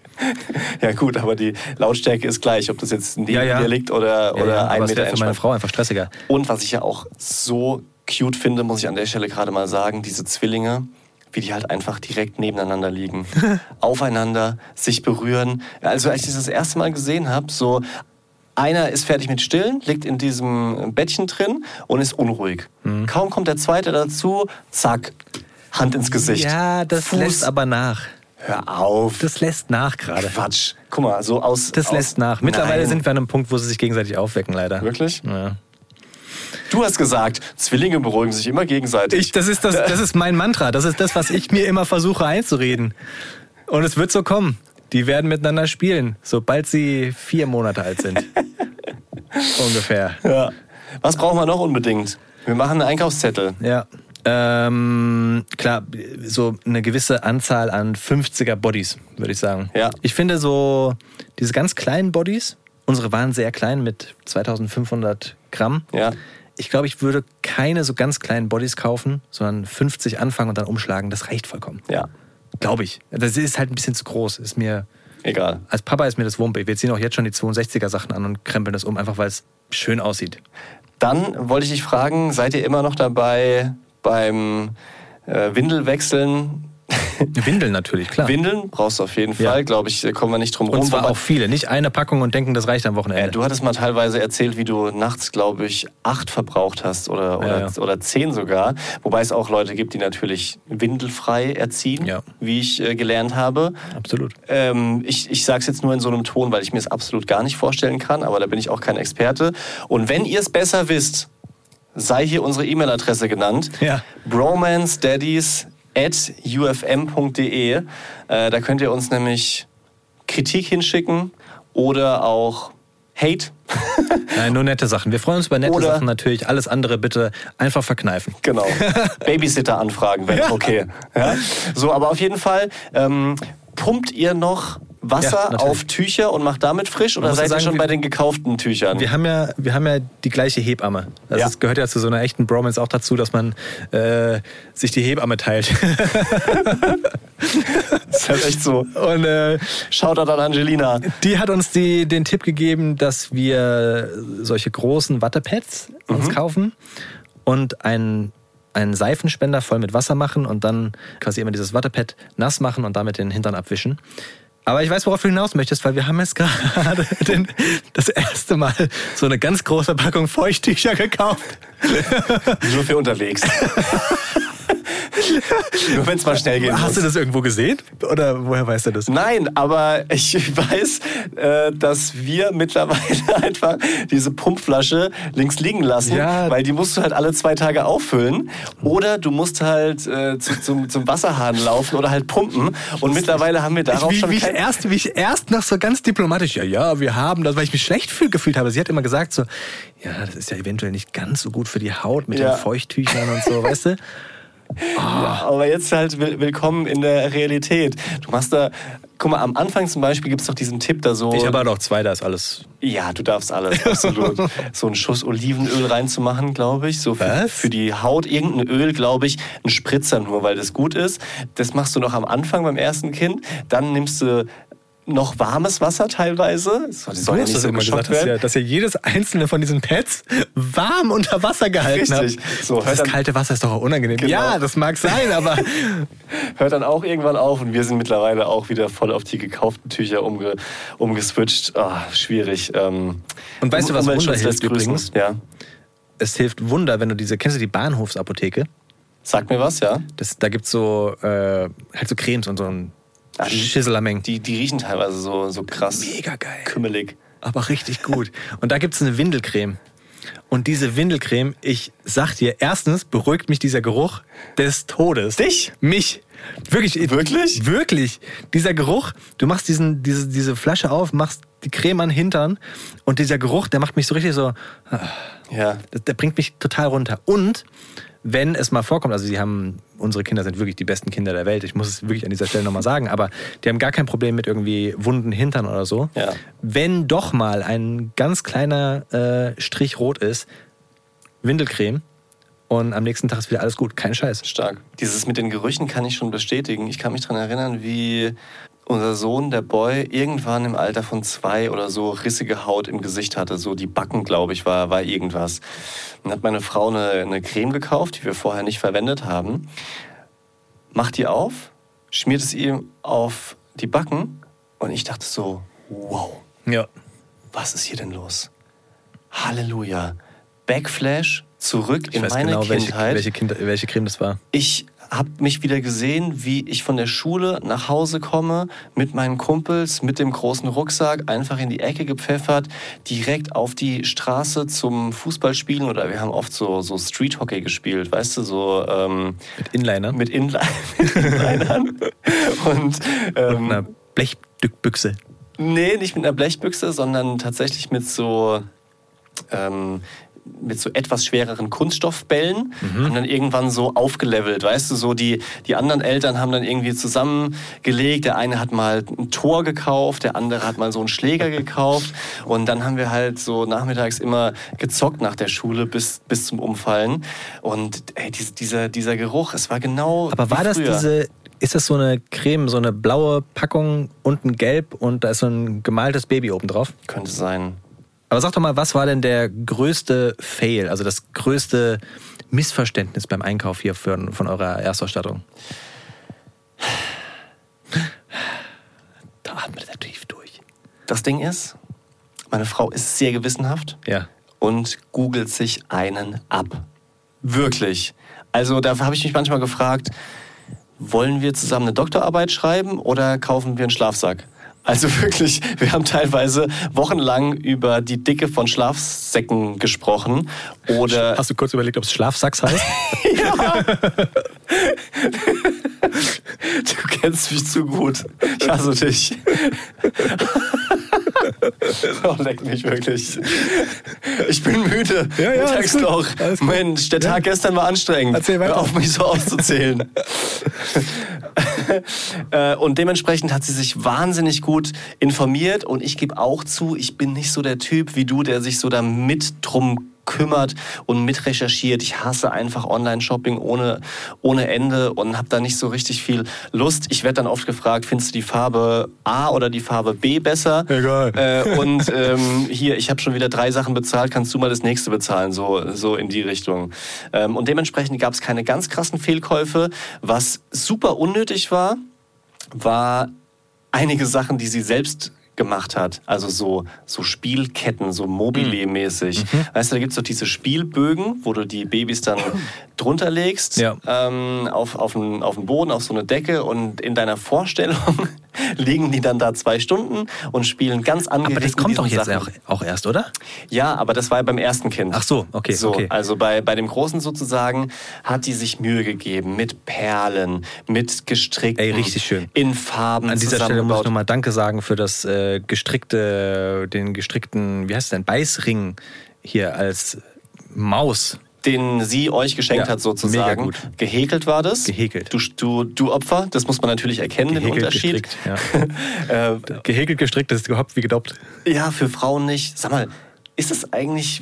B: Ja gut, aber die Lautstärke ist gleich, ob das jetzt neben dir liegt oder, oder
A: ja,
B: ein
A: aber
B: Meter
A: wäre für meine. Frau einfach stressiger.
B: Und was ich ja auch so cute finde, muss ich an der Stelle gerade mal sagen, diese Zwillinge, wie die halt einfach direkt nebeneinander liegen, aufeinander, sich berühren. Also als ich das das erste Mal gesehen habe, so einer ist fertig mit Stillen, liegt in diesem Bettchen drin und ist unruhig.
A: Mhm.
B: Kaum kommt der zweite dazu, zack, Hand ins Gesicht.
A: Ja, das
B: Fuß.
A: lässt aber nach.
B: Hör auf.
A: Das lässt nach gerade.
B: Quatsch. Guck mal, so aus.
A: Das
B: aus,
A: lässt nach. Mittlerweile
B: Nein.
A: sind wir an einem Punkt, wo sie sich gegenseitig aufwecken, leider.
B: Wirklich?
A: Ja.
B: Du hast gesagt, Zwillinge beruhigen sich immer gegenseitig.
A: Ich, das, ist das, das ist mein Mantra. Das ist das, was ich mir immer versuche einzureden. Und es wird so kommen. Die werden miteinander spielen, sobald sie vier Monate alt sind. Ungefähr.
B: Ja. Was brauchen wir noch unbedingt? Wir machen einen Einkaufszettel.
A: Ja. Ähm, klar, so eine gewisse Anzahl an 50er Bodies, würde ich sagen.
B: Ja.
A: Ich finde so diese ganz kleinen Bodies, unsere waren sehr klein mit 2500 Gramm.
B: Ja.
A: Ich glaube, ich würde keine so ganz kleinen Bodies kaufen, sondern 50 anfangen und dann umschlagen. Das reicht vollkommen.
B: Ja.
A: Glaube ich. Das ist halt ein bisschen zu groß. Ist mir,
B: Egal.
A: als Papa ist mir das Wumpe. Wir ziehen auch jetzt schon die 62er Sachen an und krempeln das um, einfach weil es schön aussieht.
B: Dann wollte ich dich fragen, seid ihr immer noch dabei beim äh, Windelwechseln?
A: Windeln natürlich, klar.
B: Windeln brauchst du auf jeden
A: Ja.
B: Fall, glaube ich, kommen wir nicht drum rum.
A: und zwar auch viele. Nicht eine Packung und denken, das reicht am Wochenende.
B: Äh, du hattest mal teilweise erzählt, wie du nachts, glaube ich, acht verbraucht hast oder, oder,
A: ja.
B: oder zehn sogar. Wobei es auch Leute gibt, die natürlich windelfrei erziehen,
A: Ja.
B: wie ich äh, gelernt habe.
A: Absolut.
B: Ähm, ich ich sage es jetzt nur in so einem Ton, weil ich mir es absolut gar nicht vorstellen kann, aber da bin ich auch kein Experte. Und wenn ihr es besser wisst, sei hier unsere E-Mail-Adresse genannt.
A: Ja.
B: bromancedaddies at ufm.de. Äh, da könnt ihr uns nämlich Kritik hinschicken oder auch Hate.
A: Nein, nur nette Sachen. Wir freuen uns über nette
B: Oder-
A: Sachen natürlich. Alles andere bitte einfach verkneifen.
B: Genau. Babysitter-Anfragen wären okay. Ja? So, aber auf jeden Fall, ähm, pumpt ihr noch Wasser
A: natürlich.
B: auf Tücher und macht damit frisch oder
A: ja
B: seid ihr
A: sagen,
B: schon
A: wir-
B: bei den gekauften Tüchern?
A: Wir haben ja, wir haben ja die gleiche Hebamme. Das
B: Ja.
A: ist, gehört ja zu so einer echten Bromance auch dazu, dass man äh, sich die Hebamme teilt.
B: Das ist halt echt so.
A: Und äh,
B: Shoutout an Angelina.
A: die hat uns die, den Tipp gegeben, dass wir solche großen Wattepads uns kaufen und einen, einen Seifenspender voll mit Wasser machen und dann quasi immer dieses Wattepad nass machen und damit den Hintern abwischen. Aber ich weiß, worauf du hinaus möchtest, weil wir haben jetzt gerade den, das erste Mal so eine ganz große Packung Feuchttücher gekauft.
B: Nur für unterwegs. Wenn es mal schnell gehen
A: Hast
B: muss.
A: du das irgendwo gesehen? Oder woher weißt du das?
B: Nein, aber ich weiß, äh, dass wir mittlerweile einfach diese Pumpflasche links liegen lassen,
A: Ja.
B: weil die musst du halt alle zwei Tage auffüllen. Oder du musst halt äh, zu, zum, zum Wasserhahn laufen oder halt pumpen. Und mittlerweile haben wir darauf
A: ich, wie,
B: schon
A: wie, ich erst, wie ich erst noch so ganz diplomatisch, ja, ja, wir haben das, weil ich mich schlecht fühl, gefühlt habe. Sie hat immer gesagt so, ja, das ist ja eventuell nicht ganz so gut für die Haut mit
B: Ja.
A: den Feuchttüchern und so, weißt du?
B: Aber jetzt halt will, willkommen in der Realität. Du machst da, guck mal, am Anfang zum Beispiel gibt es doch diesen Tipp da so.
A: Ich habe halt auch zwei, da ist alles.
B: Ja, du darfst alles, absolut. so einen Schuss Olivenöl reinzumachen, glaube ich. So für,
A: Was?
B: für die Haut irgendein Öl, glaube ich, ein Spritzer nur, weil das gut ist. Das machst du noch am Anfang beim ersten Kind. Dann nimmst du noch warmes Wasser teilweise. Das soll, ja nicht
A: das
B: so
A: gesagt, dass ihr, dass ihr jedes einzelne von diesen Pads warm unter Wasser gehalten
B: Richtig.
A: habt.
B: So,
A: das kalte Wasser ist doch auch unangenehm.
B: Genau.
A: Ja, das mag sein, aber
B: Hört dann auch irgendwann auf und wir sind mittlerweile auch wieder voll auf die gekauften Tücher umge, umgeswitcht. Ah, schwierig. Ähm,
A: Und weißt du, was Wunder hilft übrigens?
B: Ja.
A: es hilft Wunder, wenn du diese, kennst du die Bahnhofsapotheke?
B: Sag mir was, ja?
A: Das, da gibt's so, äh, halt so Cremes und so ein
B: Ah, die-. Die, die riechen teilweise so, so krass.
A: Mega geil.
B: Kümmelig.
A: aber richtig gut. Und da gibt es eine Windelcreme. Und diese Windelcreme, ich sag dir, erstens beruhigt mich dieser Geruch des Todes.
B: Dich?
A: Mich. Wirklich.
B: Wirklich?
A: Wirklich. Dieser Geruch, du machst diesen, diese, diese Flasche auf, machst die Creme an den Hintern und dieser Geruch, der macht mich so richtig so,
B: Ja.
A: der, der bringt mich total runter. Und wenn es mal vorkommt, also sie haben, unsere Kinder sind wirklich die besten Kinder der Welt, ich muss es wirklich an dieser Stelle nochmal sagen, aber die haben gar kein Problem mit irgendwie wunden Hintern oder so.
B: Ja.
A: Wenn doch mal ein ganz kleiner äh, Strich rot ist, Windelcreme und am nächsten Tag ist wieder alles gut, kein Scheiß.
B: Stark. Dieses mit den Gerüchen kann ich schon bestätigen. Ich kann mich daran erinnern, wie unser Sohn, der Boy, irgendwann im Alter von zwei oder so rissige Haut im Gesicht hatte. So die Backen, glaube ich, war, war irgendwas. Dann hat meine Frau eine, eine Creme gekauft, die wir vorher nicht verwendet haben. Macht die auf, schmiert es ihm auf die Backen und ich dachte so, wow,
A: Ja.
B: was ist hier denn los? Halleluja. Backflash, zurück
A: Ich
B: in meine
A: genau, welche,
B: Kindheit
A: welche, Kinder, welche Creme das war.
B: ich habe mich wieder gesehen, wie ich von der Schule nach Hause komme, mit meinen Kumpels, mit dem großen Rucksack, einfach in die Ecke gepfeffert, direkt auf die Straße zum Fußballspielen oder wir haben oft so, so Street Hockey gespielt, weißt du, so ähm,
A: Mit Inliner.
B: mit, Inli mit Inlinern. Und ähm,
A: einer Blechbüchse.
B: Nee, nicht mit einer Blechbüchse, sondern tatsächlich mit so ähm, mit so etwas schwereren Kunststoffbällen, haben dann irgendwann so aufgelevelt, weißt du, so die, die anderen Eltern haben dann irgendwie zusammengelegt, der eine hat mal ein Tor gekauft, der andere hat mal so einen Schläger gekauft. Und dann haben wir halt so nachmittags immer gezockt nach der Schule bis, bis zum Umfallen. Und ey, dies- dieser, dieser Geruch, es war genau
A: Aber war das diese, ist das so eine Creme, so eine blaue Packung, unten gelb und da ist so ein gemaltes Baby oben drauf?
B: Könnte sein.
A: Aber sag doch mal, was war denn der größte Fail, also das größte Missverständnis beim Einkauf hier für, von eurer Erstausstattung? Da atmet er tief durch.
B: Das Ding ist, meine Frau ist sehr gewissenhaft
A: Ja.
B: und googelt sich einen ab. Wirklich. Also da habe ich mich manchmal gefragt, wollen wir zusammen eine Doktorarbeit schreiben oder kaufen wir einen Schlafsack? Also wirklich, wir haben teilweise wochenlang über die Dicke von Schlafsäcken gesprochen. Oder
A: Hast du kurz überlegt, ob es Schlafsacks heißt?
B: du kennst mich zu gut. Ich hasse dich. oh, leck mich wirklich. Ich bin müde.
A: Ja, ja. Alles gut.
B: Mensch, der Tag gestern war anstrengend.
A: Erzähl weiter.
B: Hör auf, mich so auszuzählen. Äh, und dementsprechend hat sie sich wahnsinnig gut informiert. Und ich gebe auch zu, ich bin nicht so der Typ wie du, der sich so da mit drum kümmert und mitrecherchiert. Ich hasse einfach Online-Shopping ohne, ohne Ende und habe da nicht so richtig viel Lust. Ich werde dann oft gefragt, findest du die Farbe A oder die Farbe B besser?
A: Egal.
B: Äh, und ähm, hier, ich habe schon wieder drei Sachen bezahlt, kannst du mal das nächste bezahlen? So, so in die Richtung. Ähm, und dementsprechend gab es keine ganz krassen Fehlkäufe. Was super unnötig war, war einige Sachen, die sie selbst gemacht hat. Also so, so Spielketten, so Mobile-mäßig. Weißt du, da gibt es doch diese Spielbögen, wo du die Babys dann drunter legst,
A: Ja.
B: ähm, auf, auf, den, auf den Boden, auf so eine Decke und in deiner Vorstellung liegen die dann da zwei Stunden und spielen ganz angeregt
A: Aber das kommt doch jetzt auch, auch erst, oder?
B: Ja, aber das war ja beim ersten Kind.
A: Ach so, okay,
B: So,
A: okay.
B: also bei, bei dem Großen sozusagen hat die sich Mühe gegeben mit Perlen, mit gestrickten,
A: Ey, richtig schön.
B: in Farben
A: An dieser Stelle muss ich nochmal Danke sagen für das äh, gestrickte, den gestrickten, wie heißt es denn, Beißring hier als Maus.
B: den sie euch geschenkt
A: Ja,
B: hat sozusagen.
A: mega gut.
B: Gehäkelt war das.
A: Gehäkelt.
B: Du, du, du Opfer, das muss man natürlich erkennen, den
A: Gehäkelt,
B: Unterschied.
A: gestrickt. Ja.
B: Äh,
A: Gehäkelt, gestrickt, das ist gehoppt wie gedoppt.
B: ja, für Frauen nicht. Sag mal, ist es eigentlich,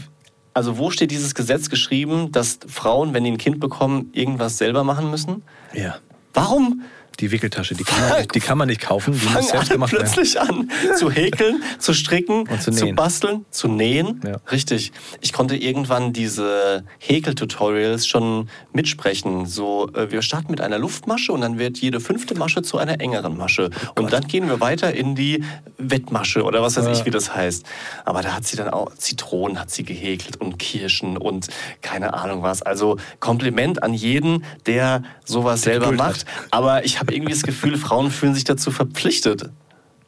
B: also wo steht dieses Gesetz geschrieben, dass Frauen, wenn die ein Kind bekommen, irgendwas selber machen müssen?
A: Ja.
B: Warum?
A: Die Wickeltasche, die kann man nicht, die kann man nicht kaufen, die muss selbst
B: alle
A: gemacht werden.
B: plötzlich an zu häkeln, zu stricken,
A: zu nähen.
B: basteln, zu nähen.
A: Ja.
B: Richtig. Ich konnte irgendwann diese Häkel-Tutorials schon mitsprechen. So, äh, wir starten mit einer Luftmasche und dann wird jede fünfte Masche zu einer engeren Masche.
A: Oh
B: und dann gehen wir weiter in die Wettmasche oder was weiß
A: Ja.
B: ich, wie das heißt. Aber da hat sie dann auch Zitronen hat sie gehäkelt und Kirschen und keine Ahnung was. Also Kompliment an jeden, der sowas selber
A: Geduld
B: macht. Aber ich habe irgendwie das Gefühl, Frauen fühlen sich dazu verpflichtet.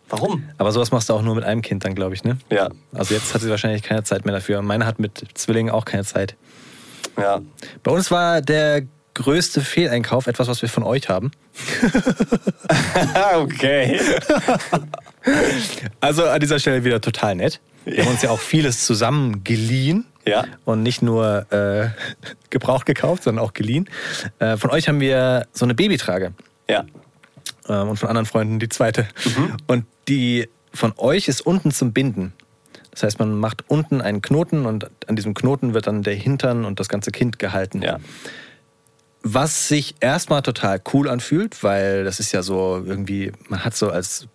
B: Warum?
A: Aber sowas machst du auch nur mit einem Kind dann, glaube ich, ne?
B: Ja,
A: Also jetzt hat sie wahrscheinlich keine Zeit mehr dafür. Meine hat mit Zwillingen auch keine Zeit.
B: ja.
A: Bei uns war der größte Fehleinkauf etwas, was wir von euch haben.
B: okay.
A: Also an dieser Stelle wieder total nett. Wir haben uns ja auch vieles zusammen geliehen.
B: Ja.
A: Und nicht nur äh, gebraucht gekauft, sondern auch geliehen. Äh, von euch haben wir so eine Babytrage.
B: Ja.
A: Ähm, und von anderen Freunden die zweite. Und die von euch ist unten zum Binden. Das heißt, man macht unten einen Knoten und an diesem Knoten wird dann der Hintern und das ganze Kind gehalten.
B: Ja.
A: Was sich erstmal total cool anfühlt, weil das ist ja so irgendwie, man hat so als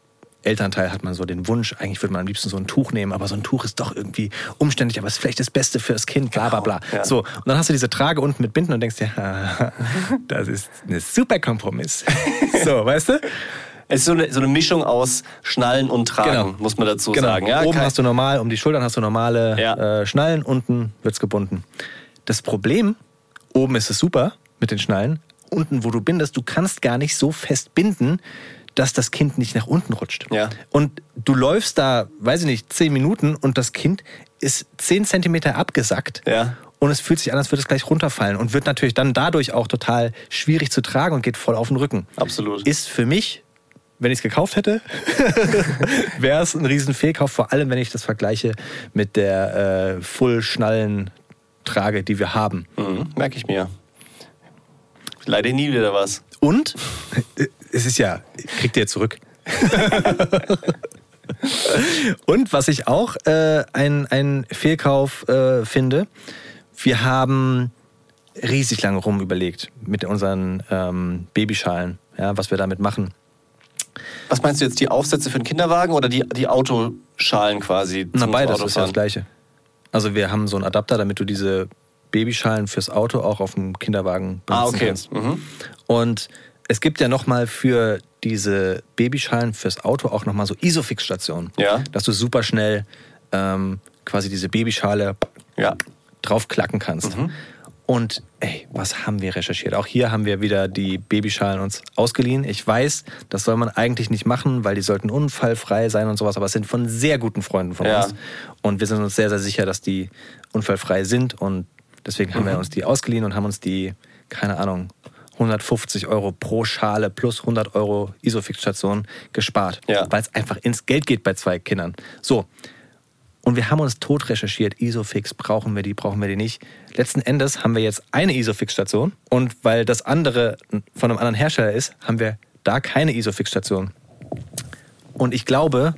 A: Elternteil hat man so den Wunsch, eigentlich würde man am liebsten so ein Tuch nehmen, aber so ein Tuch ist doch irgendwie umständlich, aber es ist vielleicht das Beste fürs Kind, bla bla bla.
B: Genau, ja.
A: So, und dann hast du diese Trage unten mit Binden und denkst dir, haha, das ist ein super Kompromiss. so, weißt du?
B: Es ist so eine, so eine Mischung aus Schnallen und Tragen,
A: Genau.
B: muss man dazu
A: Genau.
B: sagen. Ja,
A: Oben hast du normal, um die Schultern hast du normale
B: Ja.
A: äh, Schnallen, unten wird's gebunden. Das Problem, oben ist es super mit den Schnallen, unten, wo du bindest, du kannst gar nicht so fest binden, dass das Kind nicht nach unten rutscht.
B: Ja.
A: Und du läufst da, weiß ich nicht, zehn Minuten und das Kind ist zehn Zentimeter abgesackt.
B: Ja.
A: Und es fühlt sich an, als würde es gleich runterfallen und wird natürlich dann dadurch auch total schwierig zu tragen und geht voll auf den Rücken.
B: Absolut.
A: Ist für mich, wenn ich es gekauft hätte, wäre es ein riesen Fehlkauf, vor allem wenn ich das vergleiche mit der äh, Full-Schnallen-Trage, die wir haben.
B: Mhm, merke ich mir. Leider nie wieder was.
A: Und es ist ja, kriegt ihr zurück. Und was ich auch äh, ein, ein Fehlkauf äh, finde, wir haben riesig lange rum überlegt mit unseren ähm, Babyschalen, ja, was wir damit machen.
B: Was meinst du jetzt, die Aufsätze für den Kinderwagen oder die, die Autoschalen quasi?
A: Na, beides ist ja
B: Autofahren?
A: das Gleiche. Also wir haben so einen Adapter, damit du diese Babyschalen fürs Auto auch auf dem Kinderwagen benutzen
B: Ah, okay.
A: kannst.
B: Mhm.
A: Und es gibt ja nochmal für diese Babyschalen fürs Auto auch nochmal so Isofix-Stationen.
B: Ja.
A: Dass du super schnell ähm, quasi diese Babyschale
B: Ja.
A: draufklacken kannst. Und ey, was haben wir recherchiert? Auch hier haben wir wieder die Babyschalen uns ausgeliehen. Ich weiß, das soll man eigentlich nicht machen, weil die sollten unfallfrei sein und sowas, aber es sind von sehr guten Freunden von
B: Ja.
A: uns. Und wir sind uns sehr, sehr sicher, dass die unfallfrei sind. Und deswegen haben wir uns die ausgeliehen und haben uns die, keine Ahnung, 150 Euro pro Schale plus 100 Euro Isofix-Station gespart.
B: Ja.
A: Weil es einfach ins Geld geht bei zwei Kindern. So, und wir haben uns tot recherchiert, Isofix, brauchen wir die, brauchen wir die nicht. Letzten Endes haben wir jetzt eine Isofix-Station und weil das andere von einem anderen Hersteller ist, haben wir da keine Isofix-Station. Und ich glaube,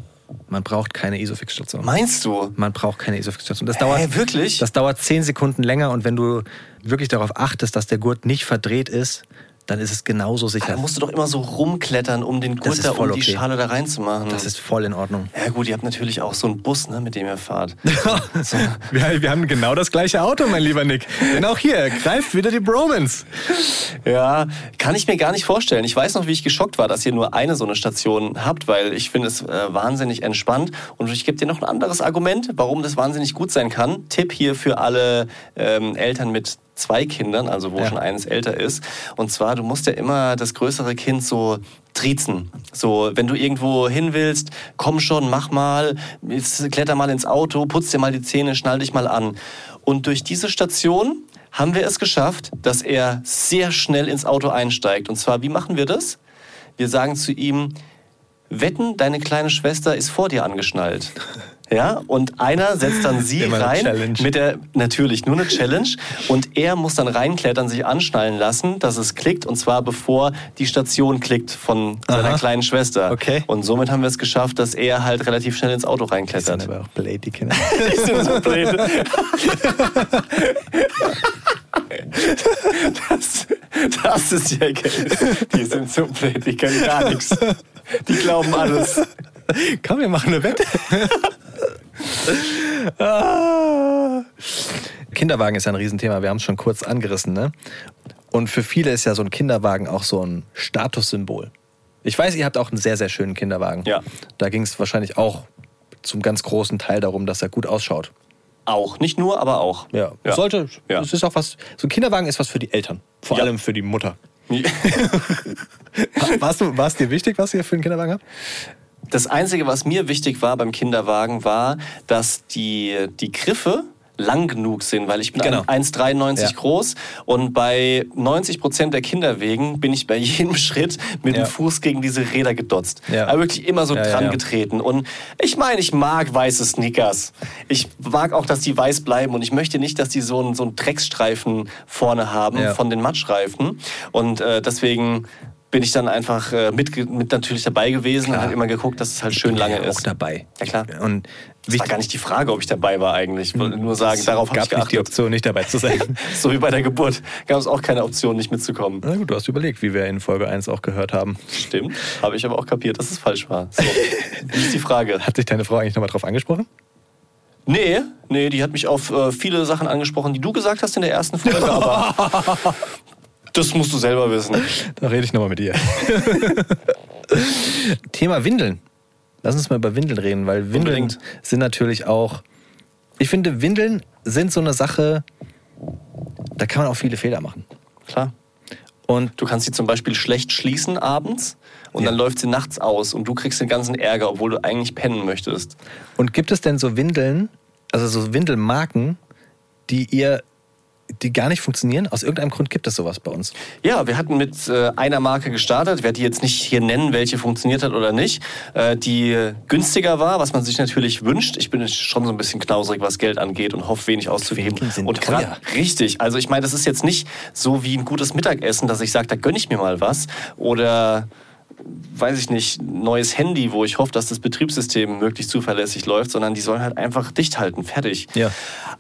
A: man braucht keine Isofix-Station.
B: Meinst du?
A: Man braucht keine Isofix-Station. Das dauert,
B: Hä, wirklich?
A: Das dauert zehn Sekunden länger und wenn du wirklich darauf achtest, dass der Gurt nicht verdreht ist, dann ist es genauso
B: Da
A: sicher.
B: musst du doch immer so rumklettern, um den Gurt da, um
A: voll
B: die
A: okay.
B: Schale da reinzumachen.
A: Das ist voll in Ordnung.
B: ja gut, ihr habt natürlich auch so einen Bus, ne, mit dem ihr fahrt.
A: wir, wir haben genau das gleiche Auto, mein lieber Nick. Denn auch hier greift wieder die Bromance.
B: Ja, kann ich mir gar nicht vorstellen. Ich weiß noch, wie ich geschockt war, dass ihr nur eine so eine Station habt, weil ich finde es äh, wahnsinnig entspannt. Und ich gebe dir noch ein anderes Argument, warum das wahnsinnig gut sein kann. Tipp hier für alle ähm, Eltern mit zwei Kindern, also wo
A: Ja.
B: schon eines älter ist. Und zwar, du musst ja immer das größere Kind so triezen. So, wenn du irgendwo hin willst, komm schon, mach mal, jetzt kletter mal ins Auto, putz dir mal die Zähne, schnall dich mal an. Und durch diese Station haben wir es geschafft, dass er sehr schnell ins Auto einsteigt. Und zwar, wie machen wir das? Wir sagen zu ihm, wetten, deine kleine Schwester ist vor dir angeschnallt. Ja, und einer setzt dann sie rein
A: Challenge.
B: mit der, natürlich nur eine Challenge. Und er muss dann reinklettern, sich anschnallen lassen, dass es klickt. Und zwar bevor die Station klickt von seiner
A: Aha.
B: kleinen Schwester.
A: Okay.
B: Und somit haben wir es geschafft, dass er halt relativ schnell ins Auto
A: Das sind
B: reinklettert.
A: aber auch blöd, die Kinder.
B: Die sind so blöd. Das, das ist ja geil. Die sind so blöd, die können gar nichts. Die glauben alles.
A: Komm, wir machen eine Wette. Ah. Kinderwagen ist ja ein Riesenthema. Wir haben es schon kurz angerissen, ne? Und für viele ist ja so ein Kinderwagen auch so ein Statussymbol. Ich weiß, ihr habt auch einen sehr, sehr schönen Kinderwagen.
B: Ja.
A: Da ging es wahrscheinlich auch zum ganz großen Teil darum, dass er gut ausschaut.
B: Auch. Nicht nur, aber auch.
A: Ja. Sollte.
B: Ja.
A: Das ist auch was. So ein Kinderwagen ist was für die Eltern. Vor
B: Ja.
A: allem für die Mutter. Warst du, war es dir wichtig, was ihr für einen Kinderwagen habt?
B: Das Einzige, was mir wichtig war beim Kinderwagen, war, dass die, die Griffe lang genug sind, weil ich bin
A: Genau.
B: 1,93
A: Ja.
B: groß und bei 90 Prozent der Kinderwegen bin ich bei jedem Schritt mit
A: Ja.
B: dem Fuß gegen diese Räder gedotzt.
A: Ja.
B: Aber wirklich immer so
A: Ja,
B: dran getreten. Und ich meine, ich mag weiße Sneakers. Ich mag auch, dass die weiß bleiben und ich möchte nicht, dass die so einen, so einen Drecksstreifen vorne haben von den Matschreifen. Und äh, deswegen bin ich dann einfach äh, mit, mit natürlich dabei gewesen und
A: Klar.
B: habe immer geguckt, dass es halt schön lange
A: Ja, auch
B: ist.
A: dabei.
B: Ja, klar.
A: Und
B: Das war gar nicht die Frage, ob ich dabei war eigentlich. Ich wollte nur sagen, darauf habe
A: gab
B: ich
A: nicht die
B: geachtet.
A: Option, nicht dabei zu sein.
B: So wie bei der Geburt gab es auch keine Option, nicht mitzukommen.
A: Na gut, du hast überlegt, wie wir in Folge 1 auch gehört haben.
B: Stimmt, habe ich aber auch kapiert, dass es falsch war. So, wie ist die Frage?
A: Hat sich deine Frau eigentlich nochmal drauf angesprochen?
B: Nee, nee, die hat mich auf äh, viele Sachen angesprochen, die du gesagt hast in der ersten Folge, aber das musst du selber wissen.
A: Da rede ich nochmal mit ihr. Thema Windeln. Lass uns mal über Windeln reden, weil Windeln
B: Unbedingt.
A: sind natürlich auch. Ich finde, Windeln sind so eine Sache, da kann man auch viele Fehler machen.
B: Klar.
A: Und
B: Du kannst sie zum Beispiel schlecht schließen abends und
A: Ja.
B: dann läuft sie nachts aus und du kriegst den ganzen Ärger, obwohl du eigentlich pennen möchtest.
A: Und gibt es denn so Windeln, also so Windelmarken, die ihr, die gar nicht funktionieren? Aus irgendeinem Grund gibt es sowas bei uns.
B: Ja, wir hatten mit äh, einer Marke gestartet. Ich werde die jetzt nicht hier nennen, welche funktioniert hat oder nicht. Äh, die günstiger war, was man sich natürlich wünscht. Ich bin schon so ein bisschen knauserig, was Geld angeht und hoffe, wenig
A: sind
B: und grad- richtig. Also ich meine, das ist jetzt nicht so wie ein gutes Mittagessen, dass ich sage, da gönne ich mir mal was. Oder weiß ich nicht, neues Handy, wo ich hoffe, dass das Betriebssystem möglichst zuverlässig läuft, sondern die sollen halt einfach dicht halten, fertig.
A: Ja.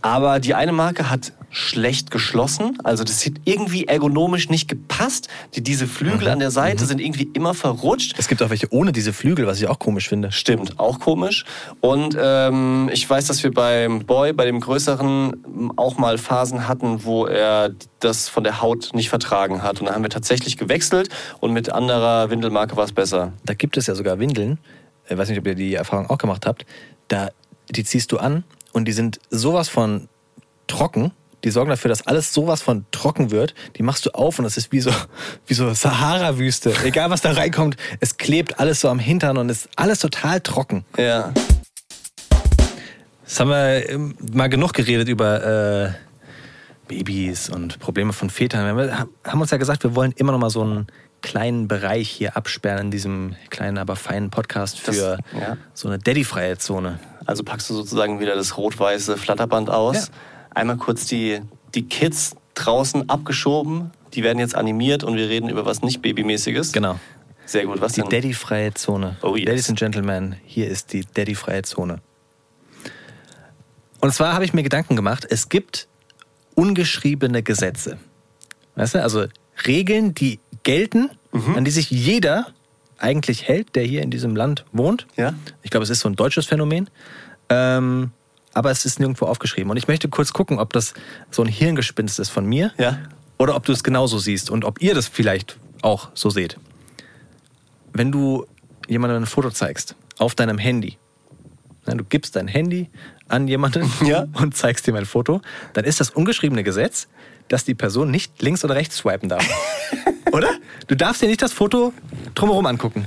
B: Aber die eine Marke hat schlecht geschlossen, also das sieht irgendwie ergonomisch nicht gepasst. Die, diese Flügel an der Seite sind irgendwie immer verrutscht.
A: Es gibt auch welche ohne diese Flügel, was ich auch komisch finde.
B: Stimmt, auch komisch. Und ähm, ich weiß, dass wir beim Boy, bei dem größeren, auch mal Phasen hatten, wo er das von der Haut nicht vertragen hat. Und dann haben wir tatsächlich gewechselt und mit anderer Windelmarke war es besser.
A: Da gibt es ja sogar Windeln. Ich weiß nicht, ob ihr die Erfahrung auch gemacht habt. Da, die ziehst du an und die sind sowas von trocken. Die sorgen dafür, dass alles sowas von trocken wird. Die machst du auf und das ist wie so, wie so Sahara-Wüste. Egal was da reinkommt, es klebt alles so am Hintern und ist alles total trocken.
B: Ja.
A: Jetzt haben wir ähm, mal genug geredet über äh, Babys und Probleme von Vätern. Wir haben uns ja gesagt, wir wollen immer noch mal so einen kleinen Bereich hier absperren in diesem kleinen, aber feinen Podcast
B: Das-
A: für
B: ja.
A: so eine Daddy-freie Zone.
B: Also packst du sozusagen wieder das rot-weiße Flatterband aus.
A: Ja.
B: Einmal kurz die, die Kids draußen abgeschoben. Die werden jetzt animiert und wir reden über was nicht Babymäßiges.
A: Genau.
B: Sehr gut, was
A: Die? Daddy-freie Zone.
B: Oh, yes.
A: Ladies and Gentlemen, hier ist die Daddy-freie Zone. Und zwar habe ich mir Gedanken gemacht, es gibt ungeschriebene Gesetze. Weißt du, also Regeln, die gelten,
B: Mhm.
A: an die sich jeder eigentlich hält, der hier in diesem Land wohnt.
B: Ja.
A: Ich glaube, es ist so ein deutsches Phänomen. Ähm, aber es ist nirgendwo aufgeschrieben. Und ich möchte kurz gucken, ob das so ein Hirngespinst ist von mir
B: Ja.
A: oder ob du es genauso siehst und ob ihr das vielleicht auch so seht. Wenn du jemandem ein Foto zeigst auf deinem Handy, ja, du gibst dein Handy an jemanden
B: Ja.
A: und zeigst ihm ein Foto, dann ist das ungeschriebene Gesetz, dass die Person nicht links oder rechts swipen darf. oder? Du darfst dir nicht das Foto drumherum angucken.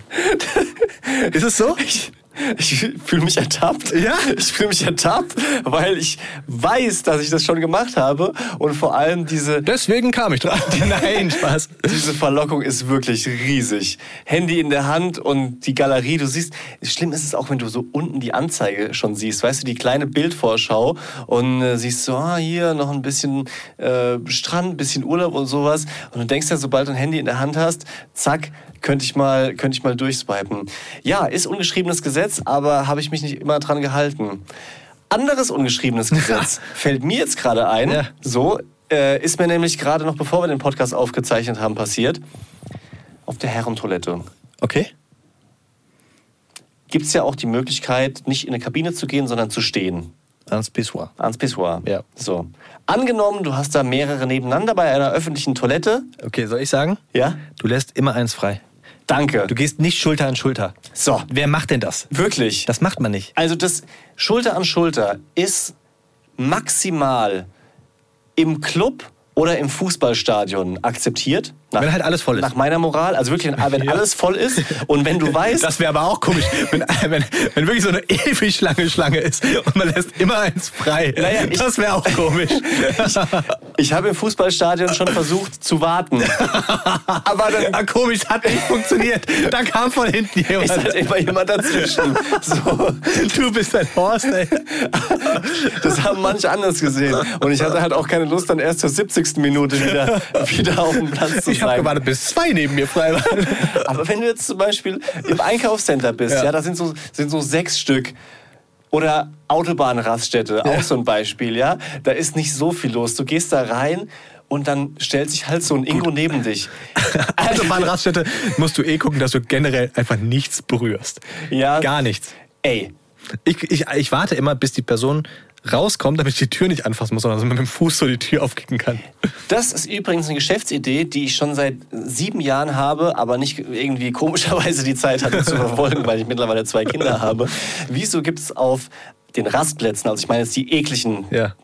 A: ist es so?
B: Ich, ich fühle mich ertappt.
A: Ja?
B: Ich fühle mich ertappt, weil ich weiß, dass ich das schon gemacht habe und vor allem diese,
A: Deswegen kam ich drauf. Nein, Spaß.
B: diese Verlockung ist wirklich riesig. Handy in der Hand und die Galerie, du siehst, schlimm ist es auch, wenn du so unten die Anzeige schon siehst, weißt du, die kleine Bildvorschau und äh, siehst so, ah, hier noch ein bisschen äh, Strand, ein bisschen Urlaub und sowas und du denkst ja, sobald du ein Handy in der Hand hast, zack, könnte ich mal, könnte ich mal durchswipen. Ja, ist ungeschriebenes Gesetz, aber habe ich mich nicht immer dran gehalten. Anderes ungeschriebenes Gesetz fällt mir jetzt gerade ein.
A: Ja.
B: So äh, ist mir nämlich gerade noch, bevor wir den Podcast aufgezeichnet haben, passiert. Auf der Herrentoilette
A: Okay.
B: gibt es ja auch die Möglichkeit, nicht in eine Kabine zu gehen, sondern zu stehen.
A: Ans Pissoir.
B: Ans Pissoir.
A: Ja.
B: So. Angenommen, du hast da mehrere nebeneinander bei einer öffentlichen Toilette.
A: Okay, soll ich sagen?
B: Ja?
A: Du lässt immer eins frei.
B: Danke.
A: Du gehst nicht Schulter an Schulter.
B: So.
A: Wer macht denn das?
B: Wirklich.
A: Das macht man nicht.
B: Also das Schulter an Schulter ist maximal im Club oder im Fußballstadion akzeptiert. Nach,
A: Wenn halt alles voll ist.
B: Nach meiner Moral. Also wirklich, wenn
A: Ja.
B: alles voll ist und wenn du weißt,
A: Das wäre aber auch komisch, wenn, wenn, wenn wirklich so eine ewig lange Schlange ist und man lässt immer eins frei.
B: Naja, ich-
A: das wäre auch komisch.
B: ich habe im Fußballstadion schon versucht zu warten. Aber dann
A: Ja, komisch, hat nicht funktioniert. Da kam von hinten
B: ist
A: jemand.
B: halt immer jemand dazwischen. So,
A: Du bist ein Horst, ey.
B: das haben manche anders gesehen. Und ich hatte halt auch keine Lust, dann erst zur 70. Minute wieder, wieder auf dem Platz zu
A: Ich habe gewartet, bis zwei neben mir frei waren.
B: Aber wenn du jetzt zum Beispiel im Einkaufscenter bist, ja,
A: Ja.
B: da sind so, sind so sechs Stück. Oder Autobahnraststätte, auch so ein Beispiel, ja. Da ist nicht so viel los. Du gehst da rein und dann stellt sich halt so ein Ingo neben dich.
A: Autobahnraststätte musst du eh gucken, dass du generell einfach nichts berührst.
B: Ja.
A: Gar nichts.
B: Ey,
A: Ich, ich, ich warte immer, bis die Person rauskommt, damit ich die Tür nicht anfassen muss, sondern dass man mit dem Fuß so die Tür aufkicken kann.
B: das ist übrigens eine Geschäftsidee, die ich schon seit sieben Jahren habe, aber nicht irgendwie komischerweise die Zeit hatte zu verfolgen, weil ich mittlerweile zwei Kinder habe. Wieso gibt es auf den Rastplätzen, also ich meine jetzt die ekligen
A: Ja.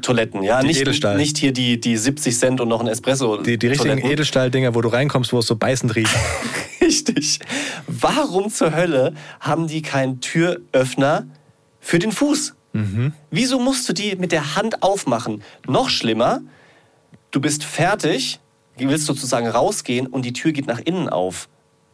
B: Toiletten, ja,
A: Die
B: nicht,
A: Edelstahl.
B: nicht hier die, die 70 Cent und noch ein Espresso.
A: Die, die richtigen. Edelstahldinger, wo du reinkommst, wo es so beißend riecht.
B: Richtig. Warum zur Hölle haben die keinen Türöffner für den Fuß? Wieso musst du die mit der Hand aufmachen? Noch schlimmer, du bist fertig, willst sozusagen rausgehen und die Tür geht nach innen auf.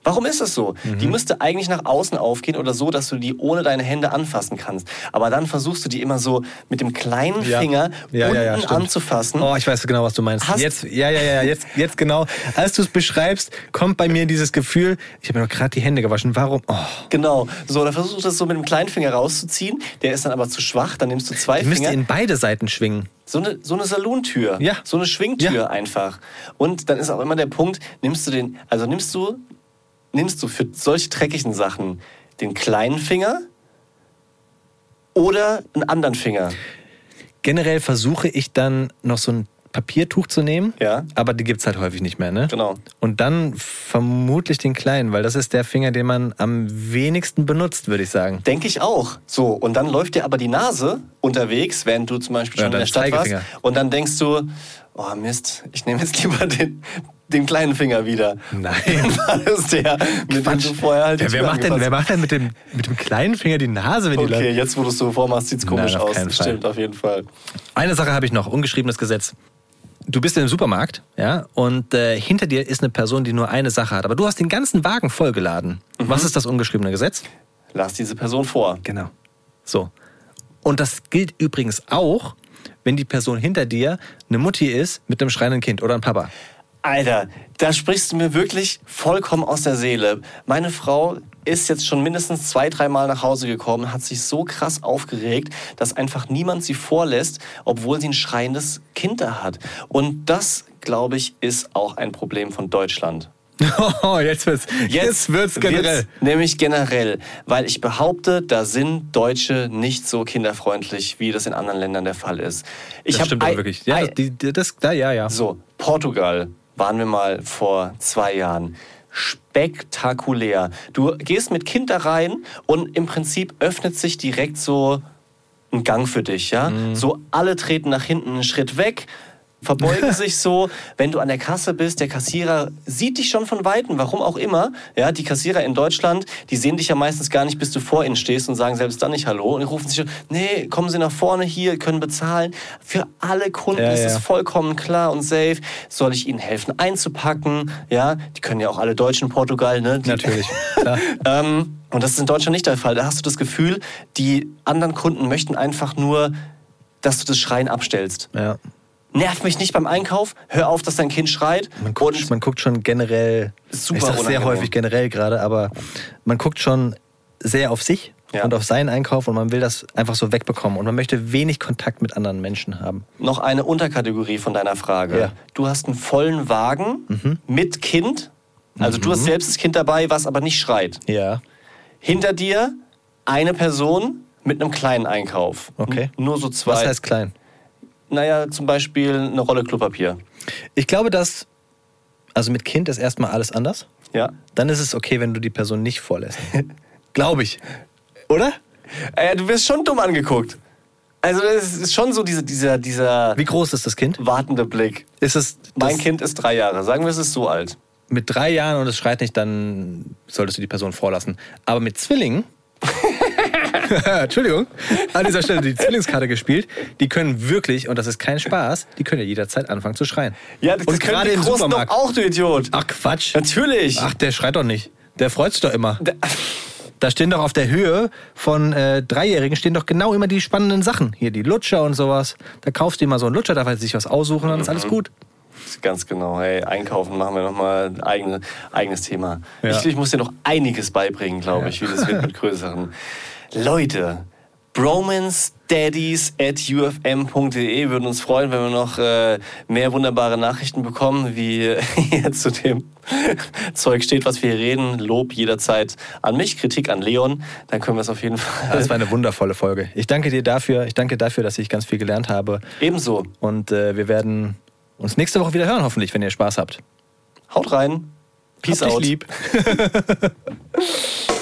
B: Warum ist das so? Die müsste eigentlich nach außen aufgehen oder so, dass du die ohne deine Hände anfassen kannst. Aber dann versuchst du die immer so mit dem kleinen. Finger
A: Ja,
B: unten
A: ja, ja, stimmt.
B: anzufassen.
A: Oh, ich weiß genau, was du meinst.
B: Hast-
A: jetzt, ja, ja, ja, jetzt, jetzt genau. Als du es beschreibst, kommt bei mir dieses Gefühl, ich habe mir doch gerade die Hände gewaschen. Warum? Oh,
B: Genau. So, dann versuchst du das so mit dem kleinen Finger rauszuziehen. Der ist dann aber zu schwach. Dann nimmst du zwei
A: ich müsste
B: Finger.
A: in beide Seiten schwingen.
B: So eine, so eine Salontür.
A: Ja.
B: So eine Schwingtür einfach. Und dann ist auch immer der Punkt, nimmst du den, also nimmst du, nimmst du für solche dreckigen Sachen den kleinen Finger oder einen anderen Finger.
A: Generell versuche ich dann noch so ein Papiertuch zu nehmen,
B: Ja.
A: aber die gibt es halt häufig nicht mehr, ne?
B: Genau.
A: Und dann vermutlich den kleinen, weil das ist der Finger, den man am wenigsten benutzt, würde ich sagen.
B: Denke ich auch. So, und dann läuft dir aber die Nase unterwegs, während du zum Beispiel
A: Ja,
B: schon in
A: dann
B: der Stadt warst. Und dann denkst du, oh Mist, ich nehme jetzt lieber den, den kleinen Finger wieder.
A: Nein.
B: Das ist der, mit dem
A: Quatsch.
B: du vorher halt die
A: wer, macht denn, wer macht denn mit dem, mit dem kleinen Finger die Nase, wenn die
B: Okay, jetzt wo du es so vormachst, sieht es komisch
A: Nein, auf
B: aus. Das
A: Fall.
B: stimmt, auf jeden Fall.
A: Eine Sache habe ich noch, ungeschriebenes Gesetz. Du bist im Supermarkt, ja, und äh, hinter dir ist eine Person, die nur eine Sache hat, aber du hast den ganzen Wagen vollgeladen.
B: Mhm.
A: Was ist das ungeschriebene Gesetz?
B: Lass diese Person vor.
A: Genau. So. Und das gilt übrigens auch, wenn die Person hinter dir eine Mutti ist mit einem schreienden Kind oder ein Papa.
B: Alter, da sprichst du mir wirklich vollkommen aus der Seele. Meine Frau ist jetzt schon mindestens zwei, dreimal nach Hause gekommen, hat sich so krass aufgeregt, dass einfach niemand sie vorlässt, obwohl sie ein schreiendes Kind da hat. Und das, glaube ich, ist auch ein Problem von Deutschland.
A: Oh, jetzt wird's, jetzt, wird's generell.
B: wird's nämlich generell, weil ich behaupte, da sind Deutsche nicht so kinderfreundlich, wie das in anderen Ländern der Fall ist. Ich
A: Das stimmt
B: ein-
A: wirklich. Ja, die, das, da, ja, ja.
B: so, Portugal waren wir mal vor zwei Jahren. Spektakulär. Du gehst mit Kind da rein und im Prinzip öffnet sich direkt so ein Gang für dich, ja?
A: Mhm.
B: So alle treten nach hinten einen Schritt weg, verbeugen sich so. Wenn du an der Kasse bist, der Kassierer sieht dich schon von Weitem, warum auch immer. Ja, die Kassierer in Deutschland, die sehen dich ja meistens gar nicht, bis du vor ihnen stehst und sagen selbst dann nicht Hallo und die rufen sich schon, nee, kommen Sie nach vorne hier, können bezahlen. Für alle Kunden
A: Ja,
B: ist es
A: ja.
B: vollkommen klar und safe. Soll ich ihnen helfen einzupacken? Ja, die können ja auch alle Deutschen in Portugal, ne? Die,
A: Natürlich.
B: Ähm, und das ist in Deutschland nicht der Fall. Da hast du das Gefühl, die anderen Kunden möchten einfach nur, dass du das Schreien abstellst.
A: Ja.
B: Nerv mich nicht beim Einkauf, hör auf, dass dein Kind schreit.
A: Man guckt,
B: und
A: man guckt schon generell,
B: Super
A: ich sag sehr häufig generell gerade, aber man guckt schon sehr auf sich
B: Ja.
A: und auf seinen Einkauf und man will das einfach so wegbekommen und man möchte wenig Kontakt mit anderen Menschen haben.
B: noch eine Unterkategorie von deiner Frage.
A: Ja. Mhm.
B: Du hast einen vollen Wagen mit Kind. Also du hast selbst das Kind dabei, was aber nicht schreit.
A: Ja.
B: Hinter dir eine Person mit einem kleinen Einkauf.
A: Okay.
B: Nur so zwei.
A: Was heißt klein?
B: Naja, zum Beispiel eine Rolle Klopapier.
A: Ich glaube, dass, also mit Kind ist erstmal alles anders.
B: Ja.
A: Dann ist es okay, wenn du die Person nicht vorlässt. glaube ich. Oder?
B: Äh, du wirst schon dumm angeguckt. Also es ist schon so diese, dieser, dieser
A: Wie groß ist das Kind?
B: wartende Blick.
A: Ist es
B: Mein Kind ist drei Jahre. Sagen wir, es ist so alt.
A: mit drei Jahren und es schreit nicht, dann solltest du die Person vorlassen. Aber mit Zwillingen, Entschuldigung, an dieser Stelle die Zwillingskarte gespielt, die können wirklich, und das ist kein Spaß, die können ja jederzeit anfangen zu schreien.
B: Ja, das
A: und gerade im
B: Großen doch
A: Supermarkt.
B: auch, du Idiot.
A: Ach Quatsch.
B: Natürlich.
A: Ach, der schreit doch nicht. Der freut sich doch immer. Da stehen doch auf der Höhe von äh, Dreijährigen stehen doch genau immer die spannenden Sachen. Hier die Lutscher und sowas. Da kaufst du dir mal so einen Lutscher, darf er sich was aussuchen, dann ist alles gut.
B: Ganz genau. Hey, einkaufen machen wir nochmal ein eigene, eigenes Thema.
A: Ja.
B: Ich, ich muss dir noch einiges beibringen, glaube ich, wie das wird mit größeren. Leute, bromancedaddies at ufm.de würden uns freuen, wenn wir noch äh, mehr wunderbare Nachrichten bekommen, wie hier zu dem Zeug steht, was wir hier reden. Lob jederzeit an mich, Kritik an Leon. Dann können wir es auf jeden Fall.
A: Das war eine wundervolle Folge. Ich danke dir dafür. Ich danke dafür, dass ich ganz viel gelernt habe.
B: Ebenso.
A: Und äh, wir werden uns nächste Woche wieder hören, hoffentlich, wenn ihr Spaß habt.
B: Haut rein. Peace
A: dich
B: out.
A: lieb.